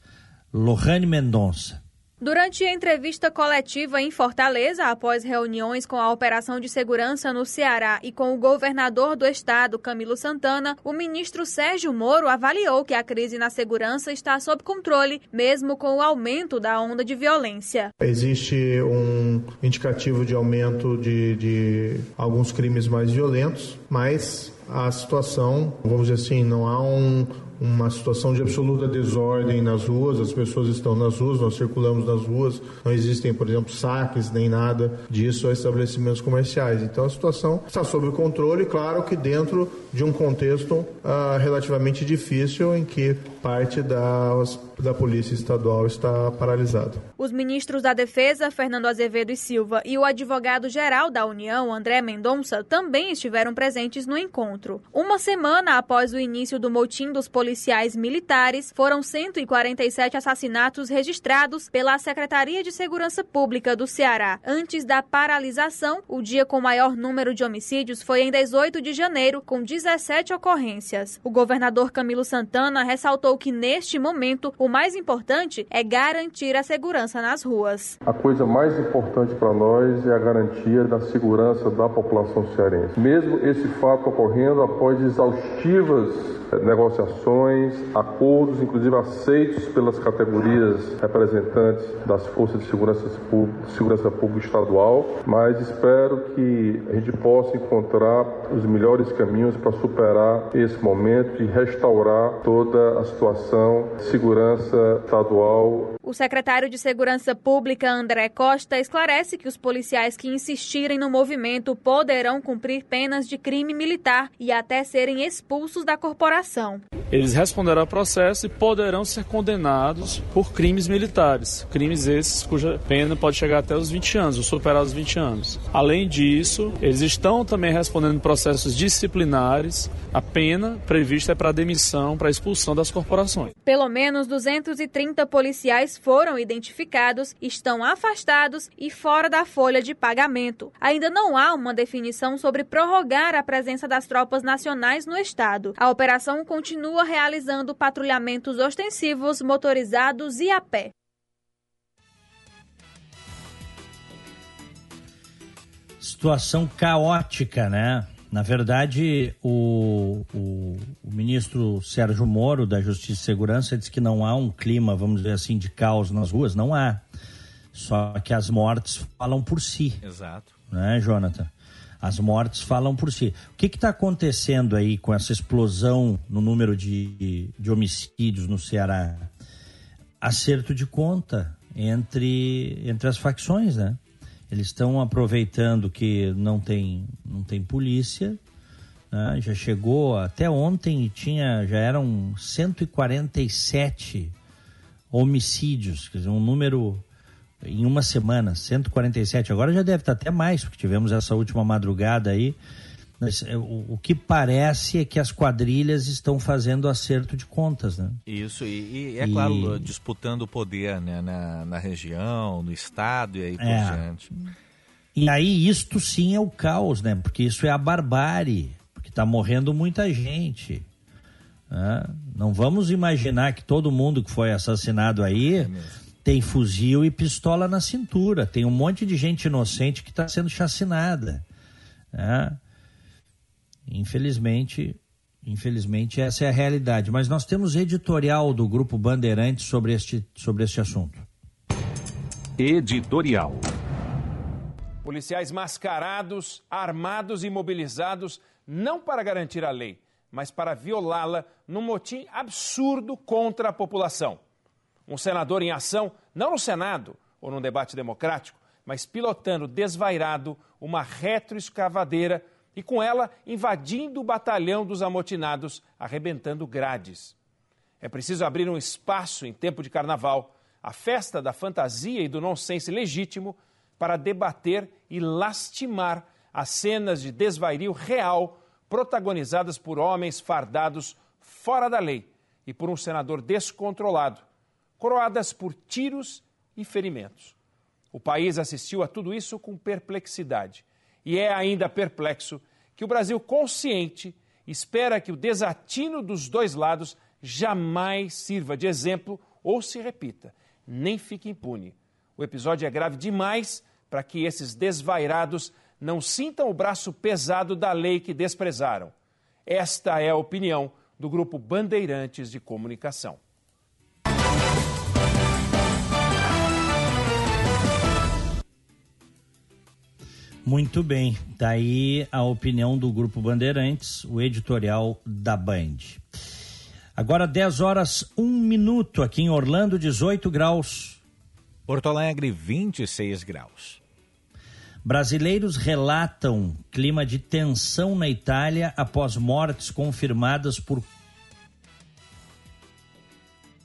Lohane Mendonça. Durante a entrevista coletiva em Fortaleza, após reuniões com a Operação de Segurança no Ceará e com o governador do estado, Camilo Santana, o ministro Sérgio Moro avaliou que a crise na segurança está sob controle, mesmo com o aumento da onda de violência. Existe um indicativo de aumento de, de alguns crimes mais violentos, mas a situação, vamos dizer assim, não há um, uma situação de absoluta desordem nas ruas, as pessoas estão nas ruas, nós circulamos nas ruas, não existem, por exemplo, saques nem nada disso a estabelecimentos comerciais. Então a situação está sob controle, claro que dentro de um contexto uh, relativamente difícil em que parte das, da Polícia Estadual está paralisada. Os ministros da Defesa, Fernando Azevedo e Silva, e o advogado-geral da União, André Mendonça, também estiveram presentes no encontro. Uma semana após o início do motim dos policiais militares, foram 147 assassinatos registrados pela Secretaria de Segurança Pública do Ceará. Antes da paralisação, o dia com maior número de homicídios foi em 18 de janeiro, com 17 ocorrências. O governador Camilo Santana ressaltou que, neste momento, o mais importante é garantir a segurança nas ruas. A coisa mais importante para nós é a garantia da segurança da população cearense. Mesmo esse fato ocorrendo após exaustivas negociações, acordos, inclusive aceitos pelas categorias representantes das forças de segurança pública, segurança pública estadual, mas espero que a gente possa encontrar os melhores caminhos para superar esse momento e restaurar toda a situação de segurança estadual. O secretário de Segurança Pública, André Costa, esclarece que os policiais que insistirem no movimento poderão cumprir penas de crime militar e até serem expulsos da corporação eles responderão ao processo e poderão ser condenados por crimes militares. Crimes esses cuja pena pode chegar até os 20 anos, ou superar os 20 anos. Além disso, eles estão também respondendo processos disciplinares. A pena prevista é para demissão, para expulsão das corporações. Pelo menos 230 policiais foram identificados estão afastados e fora da folha de pagamento. Ainda não há uma definição sobre prorrogar a presença das tropas nacionais no estado. A operação continua realizando patrulhamentos ostensivos, motorizados e a pé. Situação caótica, né? Na verdade, o, o, o, ministro Sérgio Moro, da Justiça e Segurança, disse que não há um clima, vamos dizer assim, de caos nas ruas. Não há. Só que as mortes falam por si. Exato. Né, Jonathan? As mortes falam por si. O que está acontecendo aí com essa explosão no número de, de homicídios no Ceará? Acerto de conta entre, entre as facções, né? Eles estão aproveitando que não tem, não tem polícia, né? já chegou até ontem e tinha, já eram 147 homicídios, quer dizer, um número em uma semana, 147. Agora já deve estar até mais, porque tivemos essa última madrugada aí. Mas, é, o, o, que parece é que as quadrilhas estão fazendo acerto de contas, né? Isso, e, e é e... claro, disputando o poder né, na, na região, no estado e aí por é. diante. E aí isto sim é o caos, né? Porque isso é a barbárie, porque está morrendo muita gente. Né? Não vamos imaginar que todo mundo que foi assassinado aí é tem fuzil e pistola na cintura. Tem um monte de gente inocente que está sendo chacinada. Né? Infelizmente, infelizmente essa é a realidade. Mas nós temos editorial do Grupo Bandeirantes sobre este, sobre este assunto. Editorial. Policiais mascarados, armados e mobilizados, não para garantir a lei, mas para violá-la num motim absurdo contra a população. Um senador em ação, não no Senado ou num debate democrático, mas pilotando desvairado uma retroescavadeira e com ela invadindo o batalhão dos amotinados, arrebentando grades. É preciso abrir um espaço em tempo de carnaval, a festa da fantasia e do nonsense legítimo, para debater e lastimar as cenas de desvairio real protagonizadas por homens fardados fora da lei e por um senador descontrolado, coroadas por tiros e ferimentos. O país assistiu a tudo isso com perplexidade e é ainda perplexo que o Brasil consciente espera que o desatino dos dois lados jamais sirva de exemplo ou se repita, nem fique impune. O episódio é grave demais para que esses desvairados não sintam o braço pesado da lei que desprezaram. Esta é a opinião do grupo Bandeirantes de Comunicação. Muito bem, daí tá a opinião do Grupo Bandeirantes, o editorial da Band. Agora 10 horas, 1 minuto aqui em Orlando, 18 graus. Porto Alegre, 26 graus. Brasileiros relatam clima de tensão na Itália após mortes confirmadas por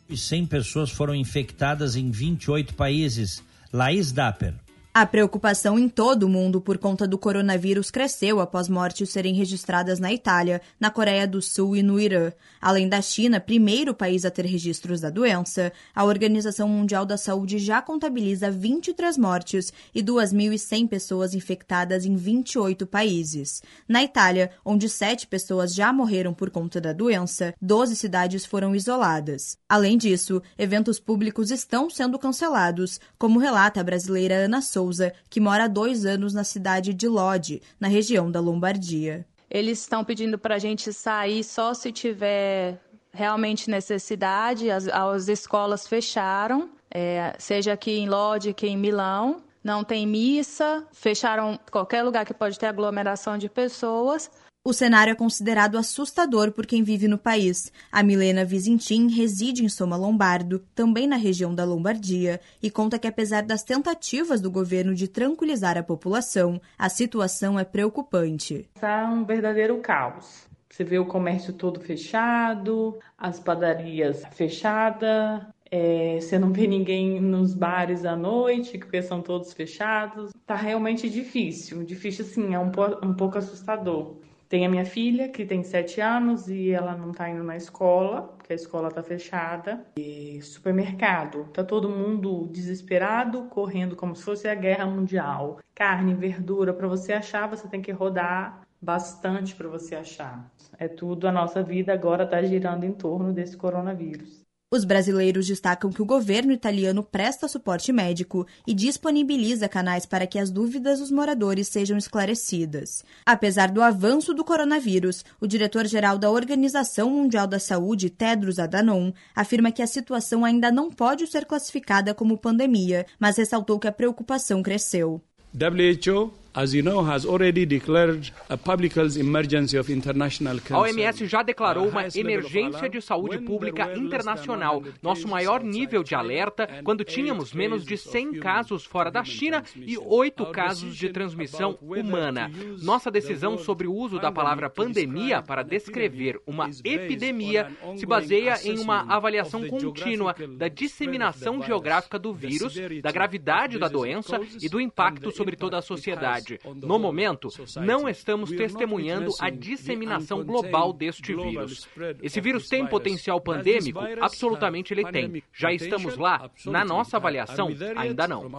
e 100 pessoas foram infectadas em 28 países. Laís Dapper. A preocupação em todo o mundo por conta do coronavírus cresceu após mortes serem registradas na Itália, na Coreia do Sul e no Irã. Além da China, primeiro país a ter registros da doença, a Organização Mundial da Saúde já contabiliza 23 mortes e 2.100 pessoas infectadas em 28 países. Na Itália, onde sete pessoas já morreram por conta da doença, 12 cidades foram isoladas. Além disso, eventos públicos estão sendo cancelados, como relata a brasileira Ana Souza Souza, que mora há dois anos na cidade de Lodi, na região da Lombardia. Eles estão pedindo para a gente sair só se tiver realmente necessidade. As, as escolas fecharam, é, seja aqui em Lodi, que em Milão. Não tem missa, fecharam qualquer lugar que pode ter aglomeração de pessoas. O cenário é considerado assustador por quem vive no país. A Milena Vizintim reside em Soma Lombardo, também na região da Lombardia, e conta que apesar das tentativas do governo de tranquilizar a população, a situação é preocupante. Está um verdadeiro caos. Você vê o comércio todo fechado, as padarias fechadas, é, você não vê ninguém nos bares à noite, porque são todos fechados. Tá realmente difícil. Difícil, assim, é um, um pouco assustador. Tem a minha filha, que tem sete anos e ela não tá indo na escola, porque a escola tá fechada. E supermercado, tá todo mundo desesperado, correndo como se fosse a guerra mundial. Carne, verdura, para você achar, você tem que rodar bastante para você achar. É tudo, a nossa vida agora tá girando em torno desse coronavírus. Os brasileiros destacam que o governo italiano presta suporte médico e disponibiliza canais para que as dúvidas dos moradores sejam esclarecidas. Apesar do avanço do coronavírus, o diretor-geral da Organização Mundial da Saúde, Tedros Adhanom, afirma que a situação ainda não pode ser classificada como pandemia, mas ressaltou que a preocupação cresceu. WHO As you know, has already declared a public health emergency of international concern. A OMS já declarou uma emergência de saúde pública internacional, nosso maior nível de alerta, quando tínhamos menos de 100 casos fora da China e 8 casos de transmissão humana. Nossa decisão sobre o uso da palavra pandemia para descrever uma epidemia se baseia em uma avaliação contínua da disseminação geográfica do vírus, da gravidade da doença e do impacto sobre toda a sociedade. No momento, não estamos testemunhando a disseminação global deste vírus. Esse vírus tem potencial pandêmico? Absolutamente ele tem. Já estamos lá? Na nossa avaliação, ainda não.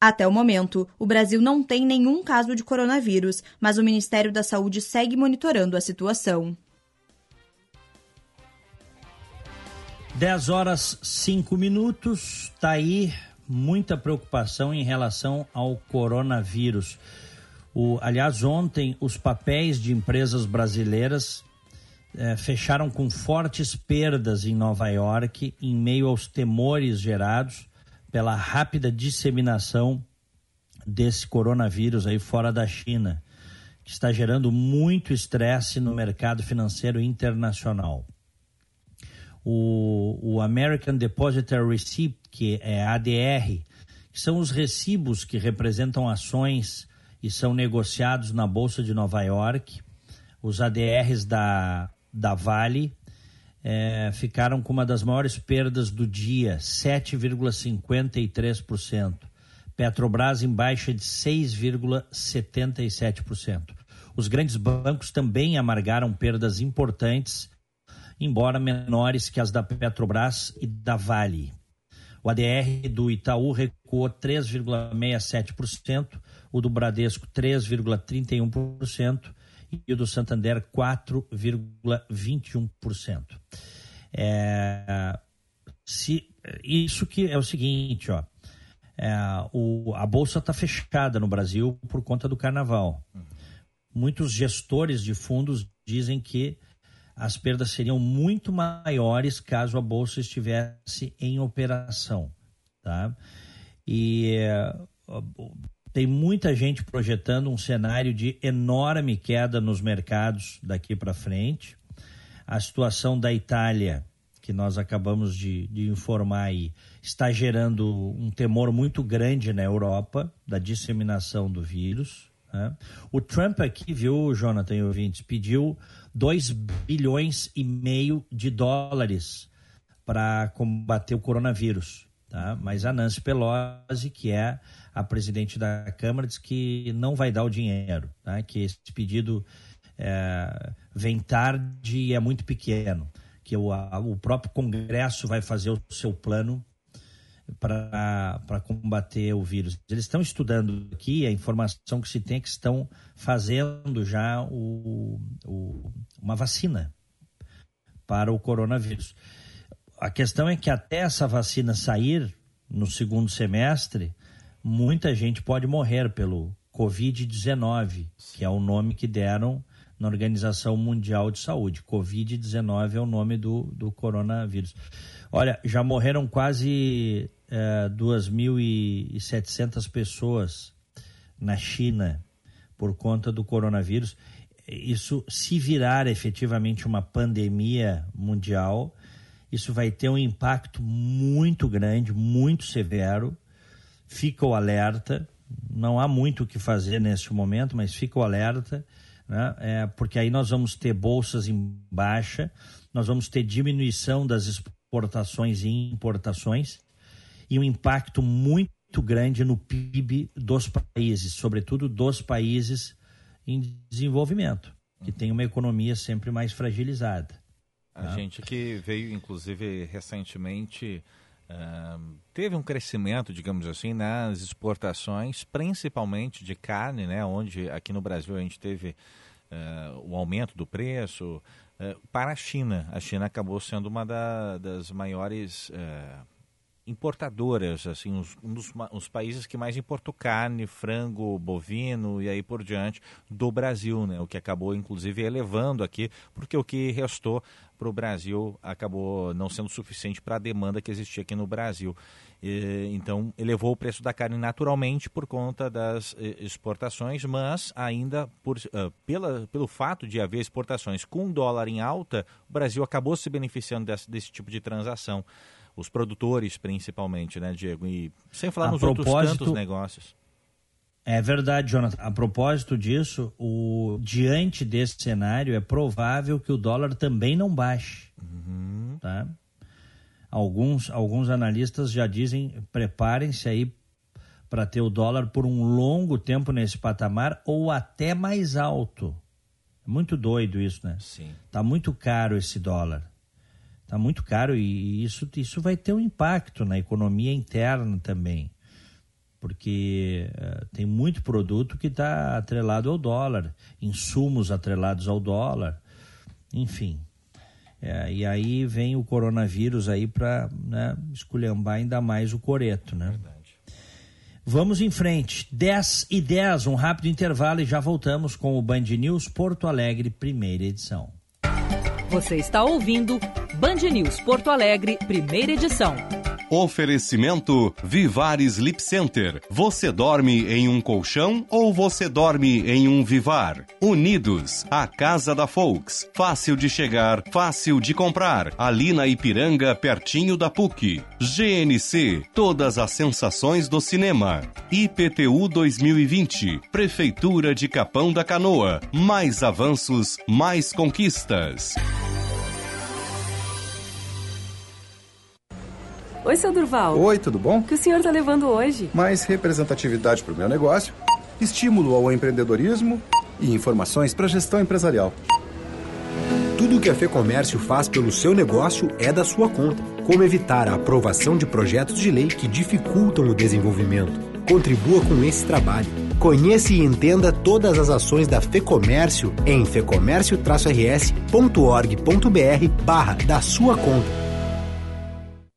Até o momento, o Brasil não tem nenhum caso de coronavírus, mas o Ministério da Saúde segue monitorando a situação. 10 horas 5 minutos, tá aí muita preocupação em relação ao coronavírus. O, aliás, ontem os papéis de empresas brasileiras eh, fecharam com fortes perdas em Nova York, em meio aos temores gerados pela rápida disseminação desse coronavírus aí fora da China, que está gerando muito estresse no mercado financeiro internacional o, o American Depositary Receipt, que é ADR, que são os recibos que representam ações e são negociados na Bolsa de Nova York. Os ADRs da, da Vale é, ficaram com uma das maiores perdas do dia, 7,53%. Petrobras em baixa de 6,77%. Os grandes bancos também amargaram perdas importantes embora menores que as da Petrobras e da Vale. O ADR do Itaú recuou 3,67%, o do Bradesco 3,31% e o do Santander 4,21%. É, se, isso que é o seguinte, ó, é, o, a bolsa está fechada no Brasil por conta do carnaval. Muitos gestores de fundos dizem que as perdas seriam muito maiores caso a bolsa estivesse em operação, tá? E uh, tem muita gente projetando um cenário de enorme queda nos mercados daqui para frente. A situação da Itália, que nós acabamos de, de informar aí, está gerando um temor muito grande na Europa da disseminação do vírus. Né? O Trump aqui, viu, Jonathan e ouvintes, pediu 2 bilhões e meio de dólares para combater o coronavírus. Tá? Mas a Nancy Pelosi, que é a presidente da Câmara, diz que não vai dar o dinheiro, tá? que esse pedido é, vem tarde e é muito pequeno, que o, a, o próprio Congresso vai fazer o seu plano para combater o vírus. Eles estão estudando aqui, a informação que se tem é que estão fazendo já o, o, uma vacina para o coronavírus. A questão é que até essa vacina sair no segundo semestre, muita gente pode morrer pelo Covid-19, que é o nome que deram na Organização Mundial de Saúde. Covid-19 é o nome do, do coronavírus. Olha, já morreram quase é, 2.700 pessoas na China por conta do coronavírus. Isso, se virar efetivamente uma pandemia mundial, isso vai ter um impacto muito grande, muito severo. Fica o alerta. Não há muito o que fazer neste momento, mas fica o alerta, né? é, porque aí nós vamos ter bolsas em baixa, nós vamos ter diminuição das exportações e importações e um impacto muito grande no PIB dos países, sobretudo dos países em desenvolvimento, que tem uma economia sempre mais fragilizada. A gente que veio, inclusive, recentemente, uh, teve um crescimento, digamos assim, nas exportações, principalmente de carne, né, onde aqui no Brasil a gente teve uh, o aumento do preço, uh, para a China. A China acabou sendo uma da, das maiores importadoras, assim, os, um dos os países que mais importou carne, frango, bovino e aí por diante do Brasil, né? O que acabou, inclusive, elevando aqui, porque o que restou para o Brasil acabou não sendo suficiente para a demanda que existia aqui no Brasil. E, então, elevou o preço da carne naturalmente por conta das eh, exportações, mas ainda por, uh, pela, pelo fato de haver exportações com dólar em alta, o Brasil acabou se beneficiando desse, desse tipo de transação. Os produtores, principalmente, né, Diego? E sem falar a nos propósito... outros tantos negócios. É verdade, Jonathan. A propósito disso, o, diante desse cenário, é provável que o dólar também não baixe. Uhum. Tá? Alguns, alguns analistas já dizem, preparem-se aí para ter o dólar por um longo tempo nesse patamar ou até mais alto. É muito doido isso, né? Sim. Tá muito caro esse dólar. Tá muito caro e isso, isso vai ter um impacto na economia interna também. Porque uh, tem muito produto que está atrelado ao dólar, insumos atrelados ao dólar, enfim. É, e aí vem o coronavírus aí para né, esculhambar ainda mais o coreto, né? Verdade. Vamos em frente. 10 e 10, um rápido intervalo e já voltamos com o Band News Porto Alegre, primeira edição. Você está ouvindo Band News Porto Alegre, primeira edição. Oferecimento Vivar Sleep Center. Você dorme em um colchão ou você dorme em um Vivar? Unidos, a casa da Folks. Fácil de chegar, fácil de comprar. Ali na Ipiranga, pertinho da PUC. GNC, todas as sensações do cinema. IPTU 2020, Prefeitura de Capão da Canoa. Mais avanços, mais conquistas. Oi, seu Durval. Oi, tudo bom? O que o senhor está levando hoje? Mais representatividade para o meu negócio, estímulo ao empreendedorismo e informações para a gestão empresarial. Tudo o que a FEComércio faz pelo seu negócio é da sua conta. Como evitar a aprovação de projetos de lei que dificultam o desenvolvimento. Contribua com esse trabalho. Conheça e entenda todas as ações da FEComércio em fecomércio-rs.org.br barra da sua conta.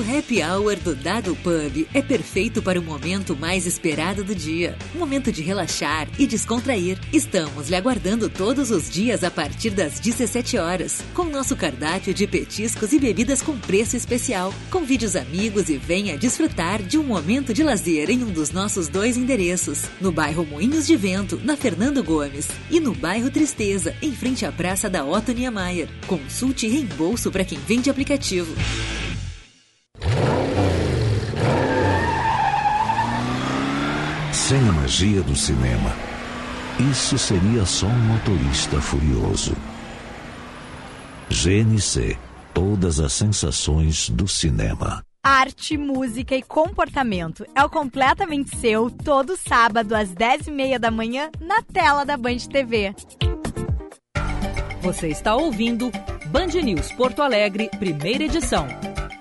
O happy hour do Dado Pub é perfeito para o momento mais esperado do dia. Momento de relaxar e descontrair. Estamos lhe aguardando todos os dias a partir das 17 horas, com nosso cardápio de petiscos e bebidas com preço especial. Convide os amigos e venha desfrutar de um momento de lazer em um dos nossos dois endereços: no bairro Moinhos de Vento, na Fernando Gomes, e no bairro Tristeza, em frente à Praça da Otto Niemeyer. Consulte reembolso para quem vende aplicativo. Sem a magia do cinema, isso seria só um motorista furioso. GNC Todas as sensações do cinema. Arte, música e comportamento é o completamente seu todo sábado às 10h30 da manhã na tela da Band TV. Você está ouvindo Band News Porto Alegre, primeira edição.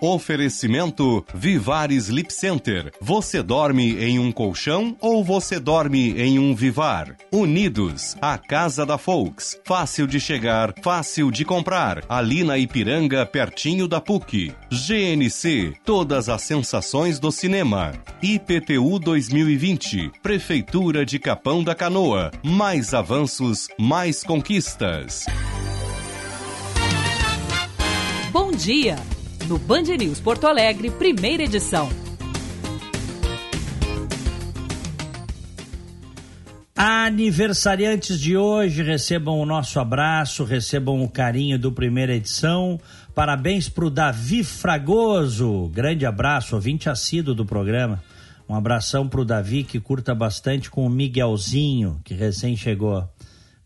Oferecimento Vivar Sleep Center. Você dorme em um colchão ou você dorme em um Vivar? Unidos, a casa da Folks. Fácil de chegar, fácil de comprar. Ali na Ipiranga, pertinho da PUC. GNC, todas as sensações do cinema. IPTU 2020, Prefeitura de Capão da Canoa. Mais avanços, mais conquistas. Bom dia! No Band News Porto Alegre, primeira edição. Aniversariantes de hoje, recebam o nosso abraço, recebam o carinho do primeira edição. Parabéns para o Davi Fragoso, grande abraço, ouvinte assíduo do programa. Um abração para o Davi que curta bastante com o Miguelzinho, que recém chegou.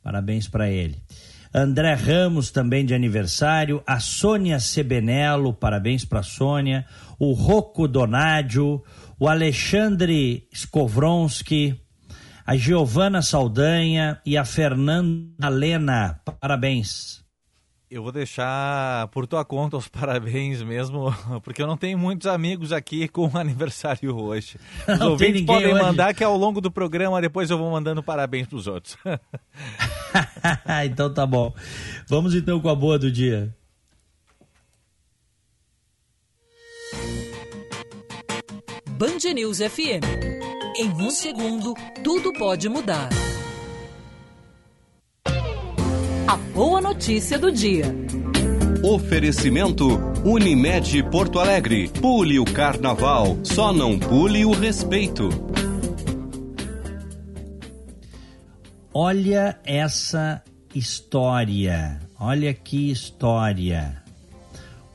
Parabéns para ele. André Ramos também de aniversário, a Sônia Sebenello, parabéns para Sônia, o Rocco Donadio, o Alexandre Skovronski, a Giovana Saldanha e a Fernanda Lena. Parabéns. Eu vou deixar por tua conta os parabéns mesmo, porque eu não tenho muitos amigos aqui com aniversário hoje. Os Não ouvintes podem hoje. mandar que ao longo do programa depois eu vou mandando parabéns pros outros. então tá bom. Vamos então com a boa do dia. Band News FM. Em um segundo, tudo pode mudar. A boa notícia do dia. Oferecimento Unimed Porto Alegre. Pule o carnaval, só não pule o respeito. Olha essa história. Olha que história.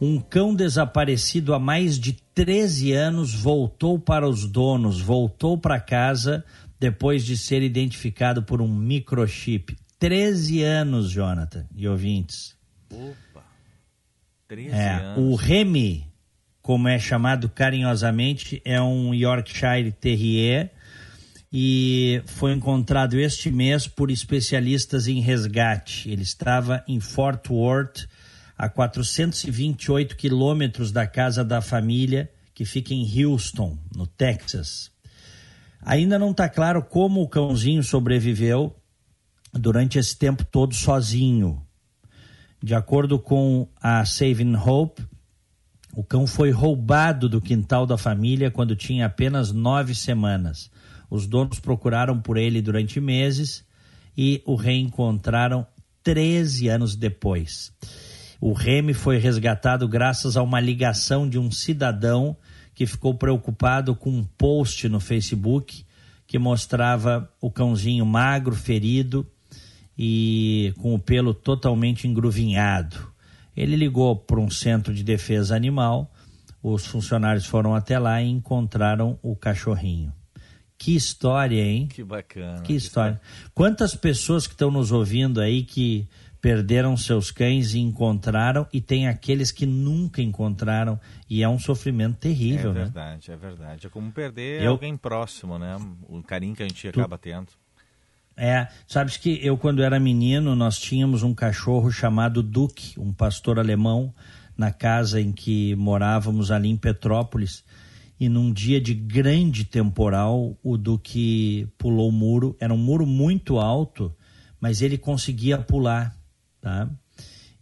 Um cão desaparecido há mais de 13 anos voltou para os donos, voltou para casa depois de ser identificado por um microchip. 13 anos, Jonathan e ouvintes. Opa! 13 É, anos. o Remy, como é chamado carinhosamente, é um Yorkshire Terrier e foi encontrado este mês por especialistas em resgate. Ele estava em Fort Worth, a 428 quilômetros da casa da família, que fica em Houston, no Texas. Ainda não está claro como o cãozinho sobreviveu durante esse tempo todo sozinho. De acordo com a Saving Hope, o cão foi roubado do quintal da família quando tinha apenas nove semanas. Os donos procuraram por ele durante meses e o reencontraram 13 anos depois. O Remy foi resgatado graças a uma ligação de um cidadão que ficou preocupado com um post no Facebook que mostrava o cãozinho magro, ferido e com o pelo totalmente engruvinhado. Ele ligou para um centro de defesa animal, os funcionários foram até lá e encontraram o cachorrinho. Que história, hein? Que bacana. Que história. Quantas pessoas que estão nos ouvindo aí que perderam seus cães e encontraram, e tem aqueles que nunca encontraram, e é um sofrimento terrível, é né? verdade, é verdade. É como perder Eu- alguém próximo, né? O carinho que a gente acaba tendo. É, sabes que eu quando era menino, nós tínhamos um cachorro chamado Duque, um pastor alemão, na casa em que morávamos ali em Petrópolis. E num dia de grande temporal, o Duque pulou o muro. Era um muro muito alto, mas ele conseguia pular, tá?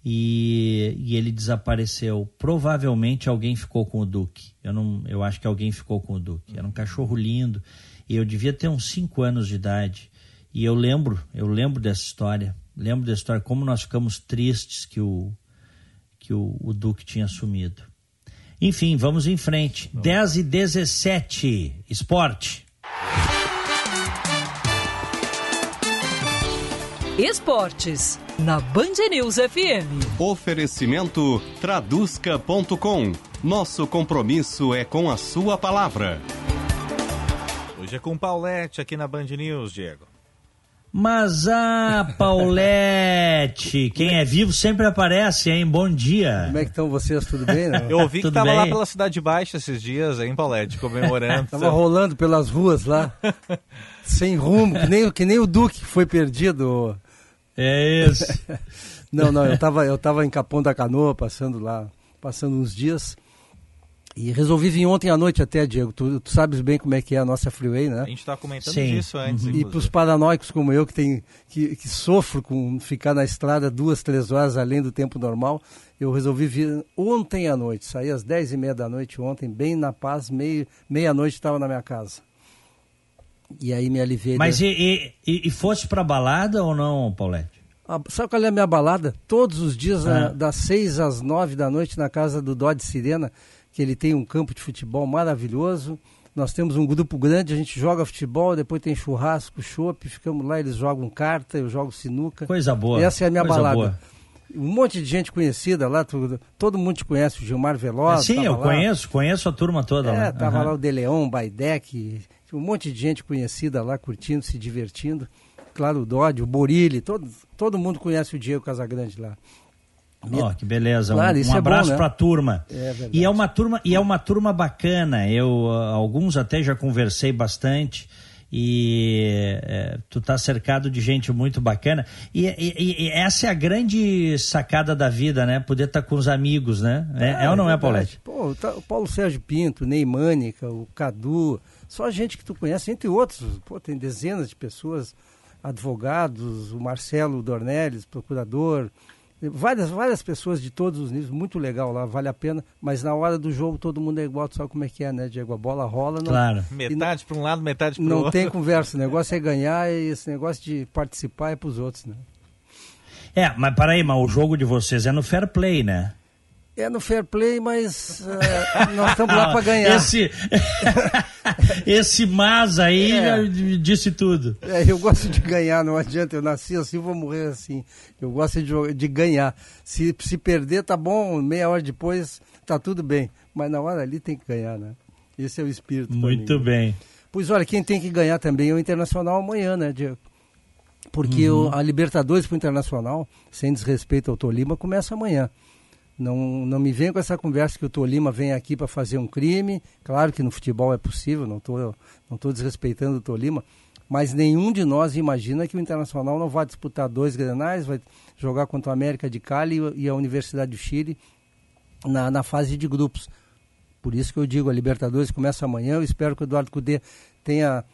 E, e ele desapareceu. Provavelmente alguém ficou com o Duque. Eu, não, eu acho que alguém ficou com o Duque. Era um cachorro lindo. E eu devia ter uns 5 anos de idade. E eu lembro, eu lembro dessa história. Lembro dessa história, como nós ficamos tristes que o, que o, o Duque tinha sumido. Enfim, vamos em frente. 10 e 17, esporte. Esportes, na Band News FM. Oferecimento traduzca.com. Nosso compromisso é com a sua palavra. Hoje é com Paulette aqui na Band News, Diego. Mas ah, Paulette, quem é vivo sempre aparece, hein? Bom dia. Como é que estão vocês? Tudo bem? Né? Eu ouvi que Tudo tava lá pela Cidade Baixa esses dias, hein, Paulette, comemorando. Tava rolando pelas ruas lá, sem rumo, que nem, que nem o Duque que foi perdido. É isso. não, não, eu tava, eu tava em Capão da Canoa, passando lá, passando uns dias. E resolvi vir ontem à noite até, Diego. Tu, tu sabes bem como é que é a nossa freeway, né? A gente estava comentando Sim. disso antes, E inclusive. para os paranoicos como eu, que, tem, que, que sofro com ficar na estrada duas, três horas além do tempo normal, eu resolvi vir ontem à noite. Saí às dez e meia da noite ontem, bem na paz, meia-noite estava na minha casa. E aí me aliviei. Mas da- e, e, e- e fosse pra balada ou não, Paulette? Ah, Sabe qual é a minha balada? Todos os dias, Ah. ah, das seis às nove da noite, na casa do Dodge Sirena, que ele tem um campo de futebol maravilhoso. Nós temos um grupo grande, a gente joga futebol, depois tem churrasco, chopp, ficamos lá, eles jogam carta, eu jogo sinuca. Coisa boa. Essa é a minha balada. boa. Um monte de gente conhecida lá, tu- todo mundo te conhece, o Gilmar Veloz. Sim, eu lá. conheço, conheço a turma toda É, lá. tava Aham. lá o De Leon, Baidec, um monte de gente conhecida lá, curtindo, se divertindo. claro, o Dodge, o Borilli, todo, todo mundo conhece o Diego Casagrande lá. Ó, que beleza. Claro, um isso um é abraço né? pra turma. É e é uma turma e é uma turma bacana. Eu ah, alguns até já conversei bastante e é, tu tá cercado de gente muito bacana. E, e- e essa é a grande sacada da vida, né? Poder estar com os amigos, né? É, é ou não é. Paulette? Pô, tá- o Paulo Sérgio Pinto, o Ney Mânica, o Cadu, só gente que tu conhece, entre outros. Pô, tem dezenas de pessoas, advogados, o Marcelo Dornelles, procurador, várias, várias pessoas de todos os níveis, muito legal lá, vale a pena, mas na hora do jogo todo mundo é igual, tu sabe como é que é, né, Diego? A bola rola, não, Claro. Metade para um lado, metade para o não outro. tem conversa, o negócio é ganhar e esse negócio de participar é pros outros, né? É, mas peraí, mas o jogo de vocês é no fair play, né? É no fair play, mas eh, nós estamos lá para ganhar. Esse, esse mas aí É. disse tudo. É, eu gosto de ganhar, não adianta. Eu nasci assim, vou morrer assim. Eu gosto de, de ganhar. Se, se perder, tá bom. Meia hora depois, tá tudo bem. Mas na hora ali tem que ganhar, né? Esse é o espírito. Muito bem. Pois olha, quem tem que ganhar também é o Internacional amanhã, né, Diego? Porque Uhum. o- a Libertadores pro Internacional, sem desrespeito ao Tolima, começa amanhã. Não, não me venha com essa conversa que o Tolima vem aqui para fazer um crime. Claro que no futebol é possível, não estou não tô desrespeitando o Tolima, mas nenhum de nós imagina que o Internacional não vai disputar dois grenais, vai jogar contra o América de Cali e a Universidade do Chile na, na fase de grupos. Por isso que eu digo, a Libertadores começa amanhã. Eu espero que o Eduardo Cudê tenha,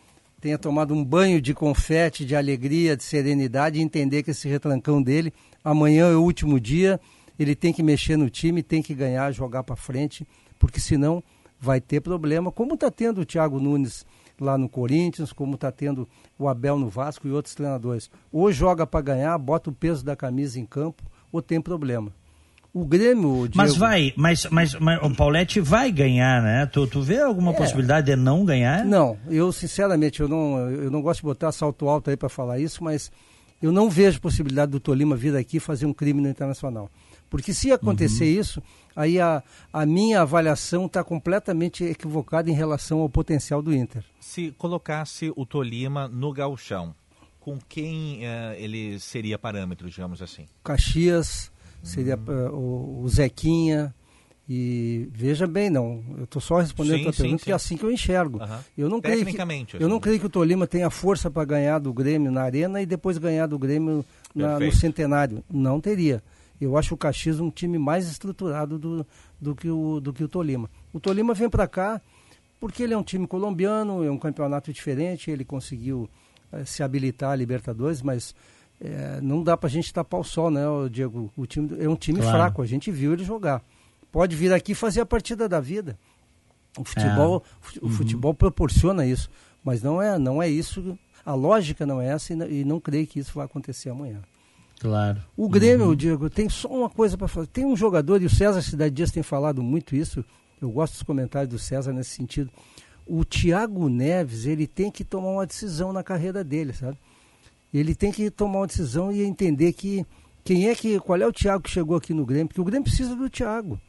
tenha tomado um banho de confete, de alegria, de serenidade e entender que esse retrancão dele, amanhã é o último dia, ele tem que mexer no time, tem que ganhar, jogar para frente, porque senão vai ter problema, como está tendo o Thiago Nunes lá no Corinthians, como está tendo o Abel no Vasco e outros treinadores. Ou joga para ganhar, bota o peso da camisa em campo, ou tem problema. O Grêmio, Mas Diego- vai, mas, mas, mas o Paulette vai ganhar, né? Tu, tu vê alguma É. possibilidade de não ganhar? Não, eu sinceramente eu não, eu não gosto de botar salto alto aí para falar isso, mas eu não vejo possibilidade do Tolima vir aqui fazer um crime no Internacional. Porque se acontecer isso, aí a, a minha avaliação está completamente equivocada em relação ao potencial do Inter. Se colocasse o Tolima no gauchão, com quem eh, ele seria parâmetro, digamos assim? Caxias, seria eh, o, o Zequinha. E veja bem, não, eu estou só respondendo Sim, a tua sim, pergunta, sim. que é assim que eu enxergo. Aham. Eu não creio que, eu não assim. creio que o Tolima tenha força para ganhar do Grêmio na Arena e depois ganhar do Grêmio na- no. Centenário. Não teria. Eu acho o Caxias um time mais estruturado do, do, que, o, do que o Tolima. O Tolima vem para cá porque ele é um time colombiano, é um campeonato diferente, ele conseguiu eh, se habilitar a Libertadores, mas eh, não dá para a gente tapar o sol, né, Diego? O time é um time Claro. fraco, a gente viu ele jogar. Pode vir aqui e fazer a partida da vida. O futebol, o futebol proporciona isso, mas não é, não é isso. A lógica não é essa e não, e não creio que isso vai acontecer amanhã. Claro. O Grêmio, Diego, tem só uma coisa para fazer. Tem um jogador, e o César Cidade Dias tem falado muito isso, eu gosto dos comentários do César nesse sentido. O Thiago Neves, ele tem que tomar uma decisão na carreira dele, sabe? Ele tem que tomar uma decisão e entender que quem é que, qual é o Thiago que chegou aqui no Grêmio, porque o Grêmio precisa do Thiago.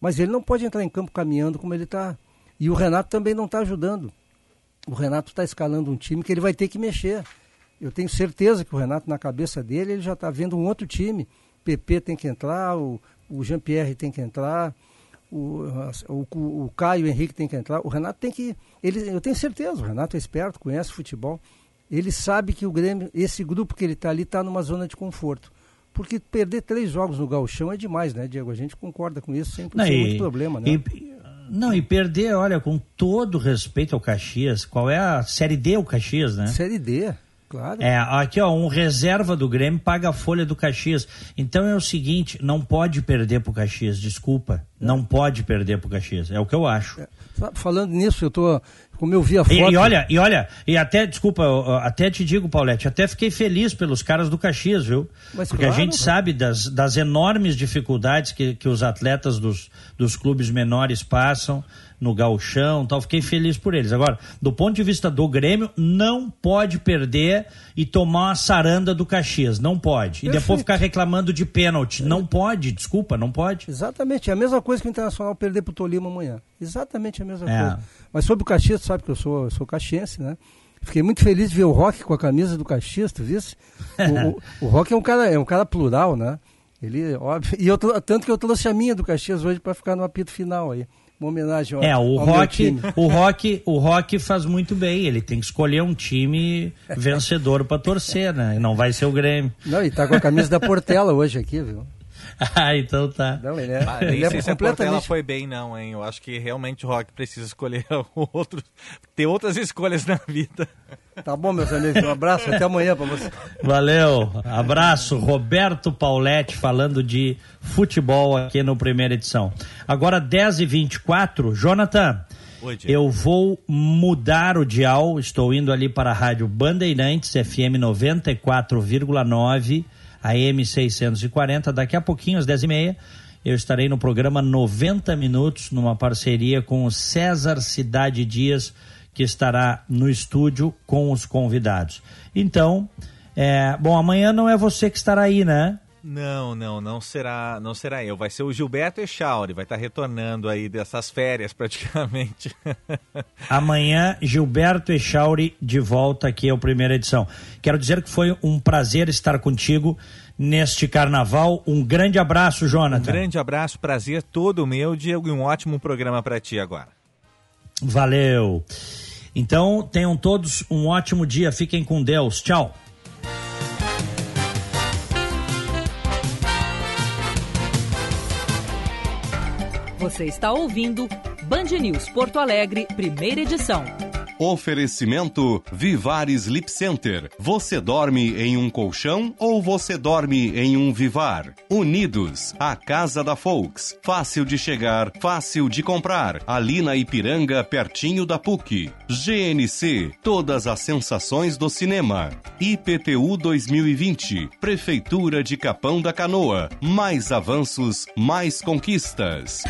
Mas ele não pode entrar em campo caminhando como ele está. E o Renato também não está ajudando. O Renato está escalando um time que ele vai ter que mexer. Eu tenho certeza que o Renato, na cabeça dele, ele já está vendo um outro time. PP tem que entrar, o, o Jean-Pierre tem que entrar, o, o, o Caio Henrique tem que entrar. O Renato tem que. Ele, eu tenho certeza, o Renato é esperto, conhece futebol. Ele sabe que o Grêmio, esse grupo que ele está ali, está numa zona de conforto. Porque perder três jogos no Galchão é demais, né, Diego? A gente concorda com isso, sempre Não, sem e- muito problema, né? e- não, e perder, olha, com todo respeito ao Caxias, qual é a Série D o Caxias, né? Série D, claro. É, aqui ó, um reserva do Grêmio paga a folha do Caxias. Então é o seguinte, não pode perder pro Caxias, desculpa. Não pode perder pro Caxias, é o que eu acho. Sabe, Falando nisso, eu tô. Como eu vi a E, foto. e olha, e olha, e até, desculpa, até te digo, Paulette, até fiquei feliz pelos caras do Caxias, viu? Mas Porque claro, a gente né? sabe das, das enormes dificuldades que, que os atletas dos, dos clubes menores passam no gauchão tal. Fiquei feliz por eles. Agora, do ponto de vista do Grêmio, não pode perder e tomar uma saranda do Caxias. Não pode. E depois Perfeito. ficar reclamando de pênalti. Não pode, desculpa, não pode. Exatamente, é a mesma coisa que o Internacional perder pro Tolima amanhã. Exatamente a mesma É. coisa. Mas sobre o Caxias, tu sabe que eu sou, eu sou caxiense, né? Fiquei muito feliz de ver o Rock com a camisa do Caxias, tu visse? O, o, o Rock é um cara, é um cara plural, né? Ele, óbvio. E eu, tanto que eu trouxe a minha do Caxias hoje para ficar no apito final aí uma homenagem ao, é, o ao rock, o rock, o rock faz muito bem. Ele tem que escolher um time vencedor para torcer, né? Não vai ser o Grêmio. Não, e tá com a camisa da Portela hoje aqui, viu? ah, então tá. Não, ele é, ah, ele é se completamente... a foi bem não, hein? Eu acho que realmente o Rock precisa escolher outro, ter outras escolhas na vida. Tá bom, meus amigos. Um abraço, até amanhã para você. Valeu, abraço. Roberto Pauletti falando de futebol aqui no primeira edição. Agora 10h24, Jonathan. Oi, eu vou mudar o dial, estou indo ali para a Rádio Bandeirantes, FM 94,9, AM 640. Daqui a pouquinho, às 10h30, eu estarei no programa 90 Minutos, numa parceria com o César Cidade Dias que estará no estúdio com os convidados. Então, é, bom, amanhã não é você que estará aí, né? Não, não, não será, não será eu. Vai ser o Gilberto Echauri, vai estar retornando aí dessas férias praticamente. Amanhã, Gilberto Echauri de volta aqui ao primeira edição. Quero dizer que foi um prazer estar contigo neste carnaval. Um grande abraço, Jonathan. Um grande abraço, prazer todo meu, Diego, e um ótimo programa para ti agora. Valeu. Então, tenham todos um ótimo dia. Fiquem com Deus. Tchau. Você está ouvindo Band News Porto Alegre, primeira edição. Oferecimento Vivar Sleep Center. Você dorme em um colchão ou você dorme em um Vivar? Unidos, a casa da Folks. Fácil de chegar, fácil de comprar. Ali na Ipiranga, pertinho da PUC. GNC, todas as sensações do cinema. IPTU 2020, Prefeitura de Capão da Canoa. Mais avanços, mais conquistas.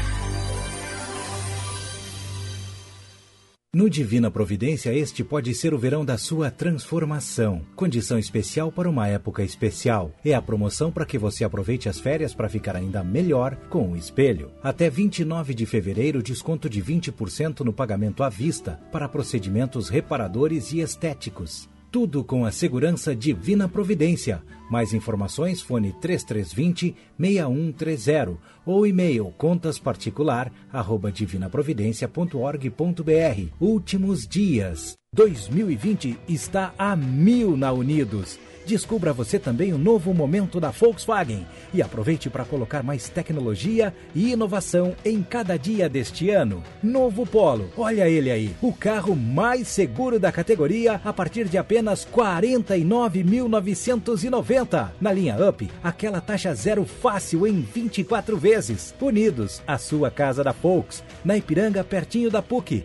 No Divina Providência, este pode ser o verão da sua transformação. Condição especial para uma época especial. É a promoção para que você aproveite as férias para ficar ainda melhor com o espelho. Até 29 de fevereiro, desconto de 20% no pagamento à vista para procedimentos reparadores e estéticos. Tudo com a segurança Divina Providência. Mais informações, fone 3320 6130 ou e-mail contasparticular arroba divinaprovidencia.org.br. Últimos dias. 2020 está a mil na Unidos. Descubra você também o novo momento da Volkswagen e aproveite para colocar mais tecnologia e inovação em cada dia deste ano. Novo Polo, olha ele aí, o carro mais seguro da categoria a partir de apenas 49.990. Na linha Up, aquela taxa zero fácil em 24 vezes. Unidos, a sua casa da Volks, na Ipiranga, pertinho da PUC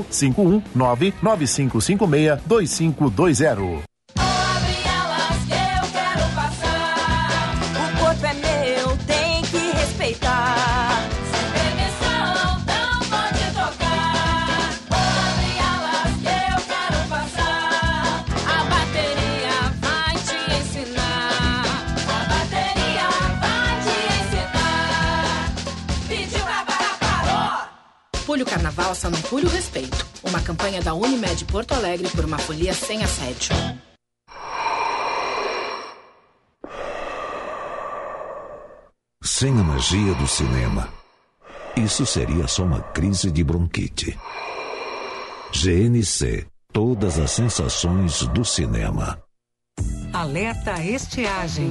519 9556 2520. Pule o carnaval, só não pule o respeito. Uma campanha da Unimed Porto Alegre por uma folia sem assédio. Sem a magia do cinema, isso seria só uma crise de bronquite. GNC Todas as sensações do cinema. Alerta estiagem.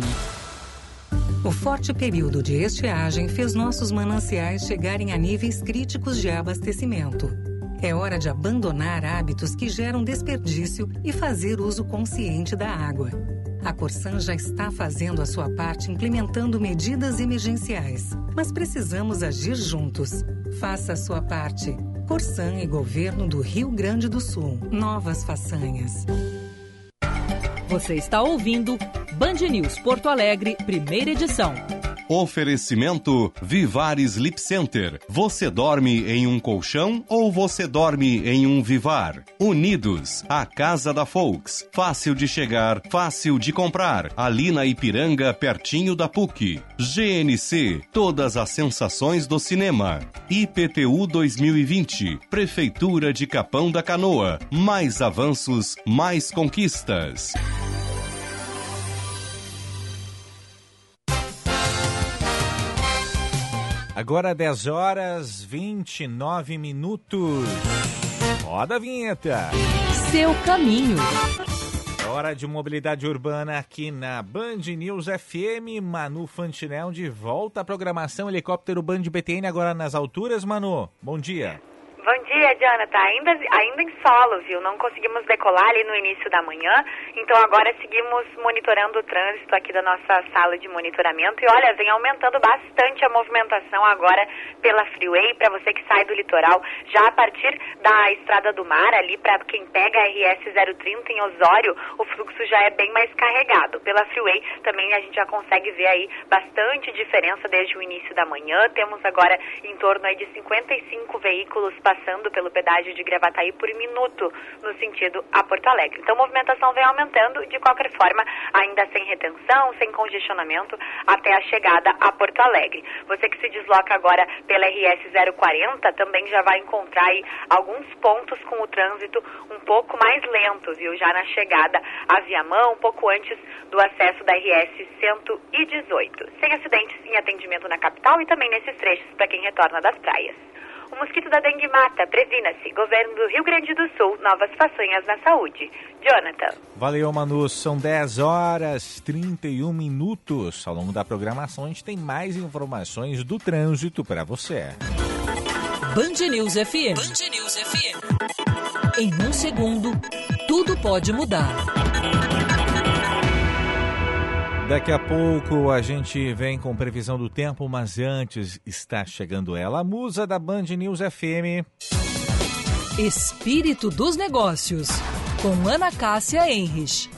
O forte período de estiagem fez nossos mananciais chegarem a níveis críticos de abastecimento. É hora de abandonar hábitos que geram desperdício e fazer uso consciente da água. A Corsan já está fazendo a sua parte implementando medidas emergenciais, mas precisamos agir juntos. Faça a sua parte. Corsan e Governo do Rio Grande do Sul. Novas façanhas. Você está ouvindo Band News Porto Alegre, primeira edição. Oferecimento Vivar Sleep Center. Você dorme em um colchão ou você dorme em um Vivar? Unidos, a casa da Folks. Fácil de chegar, fácil de comprar. Ali na Ipiranga, pertinho da PUC. GNC, todas as sensações do cinema. IPTU 2020, Prefeitura de Capão da Canoa. Mais avanços, mais conquistas. Agora 10 horas 29 minutos. Roda a vinheta. Seu caminho. Hora de mobilidade urbana aqui na Band News FM. Manu Fantinel de volta à programação Helicóptero Band BTN agora nas alturas. Manu, bom dia. Bom dia, Jonathan. Ainda, ainda em solo, viu? Não conseguimos decolar ali no início da manhã, então agora seguimos monitorando o trânsito aqui da nossa sala de monitoramento. E olha, vem aumentando bastante a movimentação agora pela Freeway, para você que sai do litoral, já a partir da Estrada do Mar, ali para quem pega a RS 030 em Osório, o fluxo já é bem mais carregado. Pela Freeway também a gente já consegue ver aí bastante diferença desde o início da manhã. Temos agora em torno aí de 55 veículos passando pelo pedágio de Gravataí por minuto no sentido a Porto Alegre. Então a movimentação vem aumentando, de qualquer forma, ainda sem retenção, sem congestionamento, até a chegada a Porto Alegre. Você que se desloca agora pela RS 040 também já vai encontrar aí alguns pontos com o trânsito um pouco mais lento, viu? Já na chegada a Viamão, um pouco antes do acesso da RS 118. Sem acidentes em atendimento na capital e também nesses trechos para quem retorna das praias. O mosquito da dengue mata. Previna-se. Governo do Rio Grande do Sul. Novas façanhas na saúde. Jonathan. Valeu, Manu. São 10 horas 31 minutos. Ao longo da programação, a gente tem mais informações do trânsito para você. Band News FM. Band News FM. Em um segundo, tudo pode mudar. Daqui a pouco a gente vem com previsão do tempo, mas antes está chegando ela, a musa da Band News FM. Espírito dos Negócios, com Ana Cássia Enrich.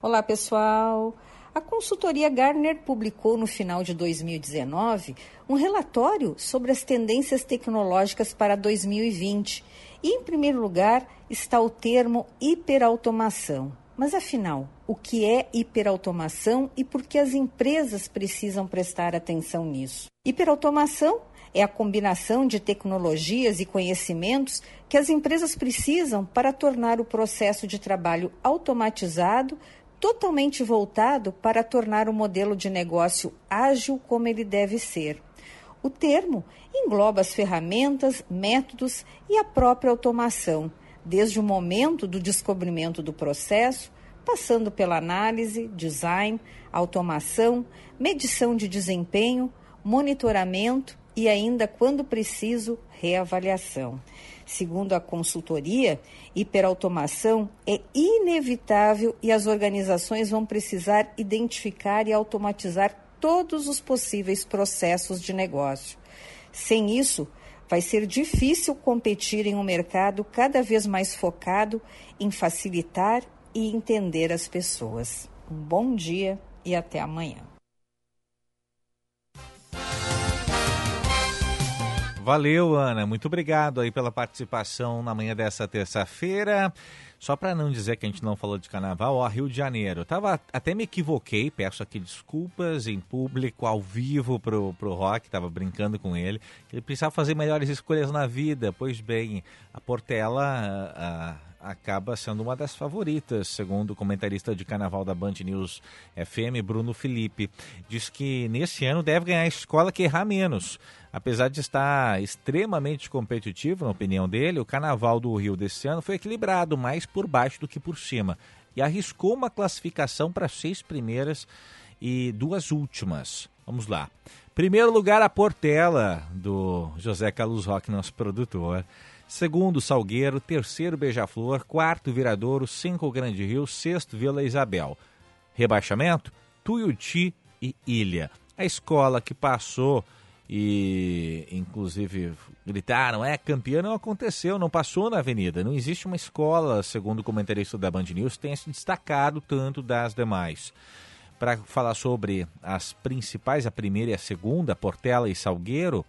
Olá, pessoal. A consultoria Gartner publicou no final de 2019 um relatório sobre as tendências tecnológicas para 2020. E, em primeiro lugar, está o termo hiperautomação. Mas afinal, o que é hiperautomação e por que as empresas precisam prestar atenção nisso? Hiperautomação é a combinação de tecnologias e conhecimentos que as empresas precisam para tornar o processo de trabalho automatizado, totalmente voltado para tornar o modelo de negócio ágil como ele deve ser. O termo engloba as ferramentas, métodos e a própria automação desde o momento do descobrimento do processo, passando pela análise, design, automação, medição de desempenho, monitoramento e ainda, quando preciso, reavaliação. Segundo a consultoria, hiperautomação é inevitável e as organizações vão precisar identificar e automatizar todos os possíveis processos de negócio. Sem isso, vai ser difícil competir em um mercado cada vez mais focado em facilitar e entender as pessoas. Um bom dia e até amanhã. Valeu, Ana. Muito obrigado aí pela participação na manhã dessa terça-feira. Só para não dizer que a gente não falou de carnaval, ó, Rio de Janeiro. tava, até me equivoquei, peço aqui desculpas em público, ao vivo pro, pro Rock, tava brincando com ele. Ele precisava fazer melhores escolhas na vida. Pois bem, a Portela a, a, acaba sendo uma das favoritas, segundo o comentarista de carnaval da Band News FM, Bruno Felipe. Diz que nesse ano deve ganhar a escola que errar menos. Apesar de estar extremamente competitivo, na opinião dele, o Carnaval do Rio desse ano foi equilibrado, mais por baixo do que por cima. E arriscou uma classificação para seis primeiras e duas últimas. Vamos lá. Primeiro lugar, a Portela, do José Carlos Roque, nosso produtor. Segundo, Salgueiro. Terceiro, Beija-Flor. Quarto, Viradouro. Cinco, Grande Rio. Sexto, Vila Isabel. Rebaixamento, Tuiuti e Ilha. A escola que passou e inclusive gritaram, é, campeão não aconteceu, não passou na avenida. Não existe uma escola, segundo o comentarista da Band News, tenha se destacado tanto das demais. Para falar sobre as principais, a primeira e a segunda, Portela e Salgueiro.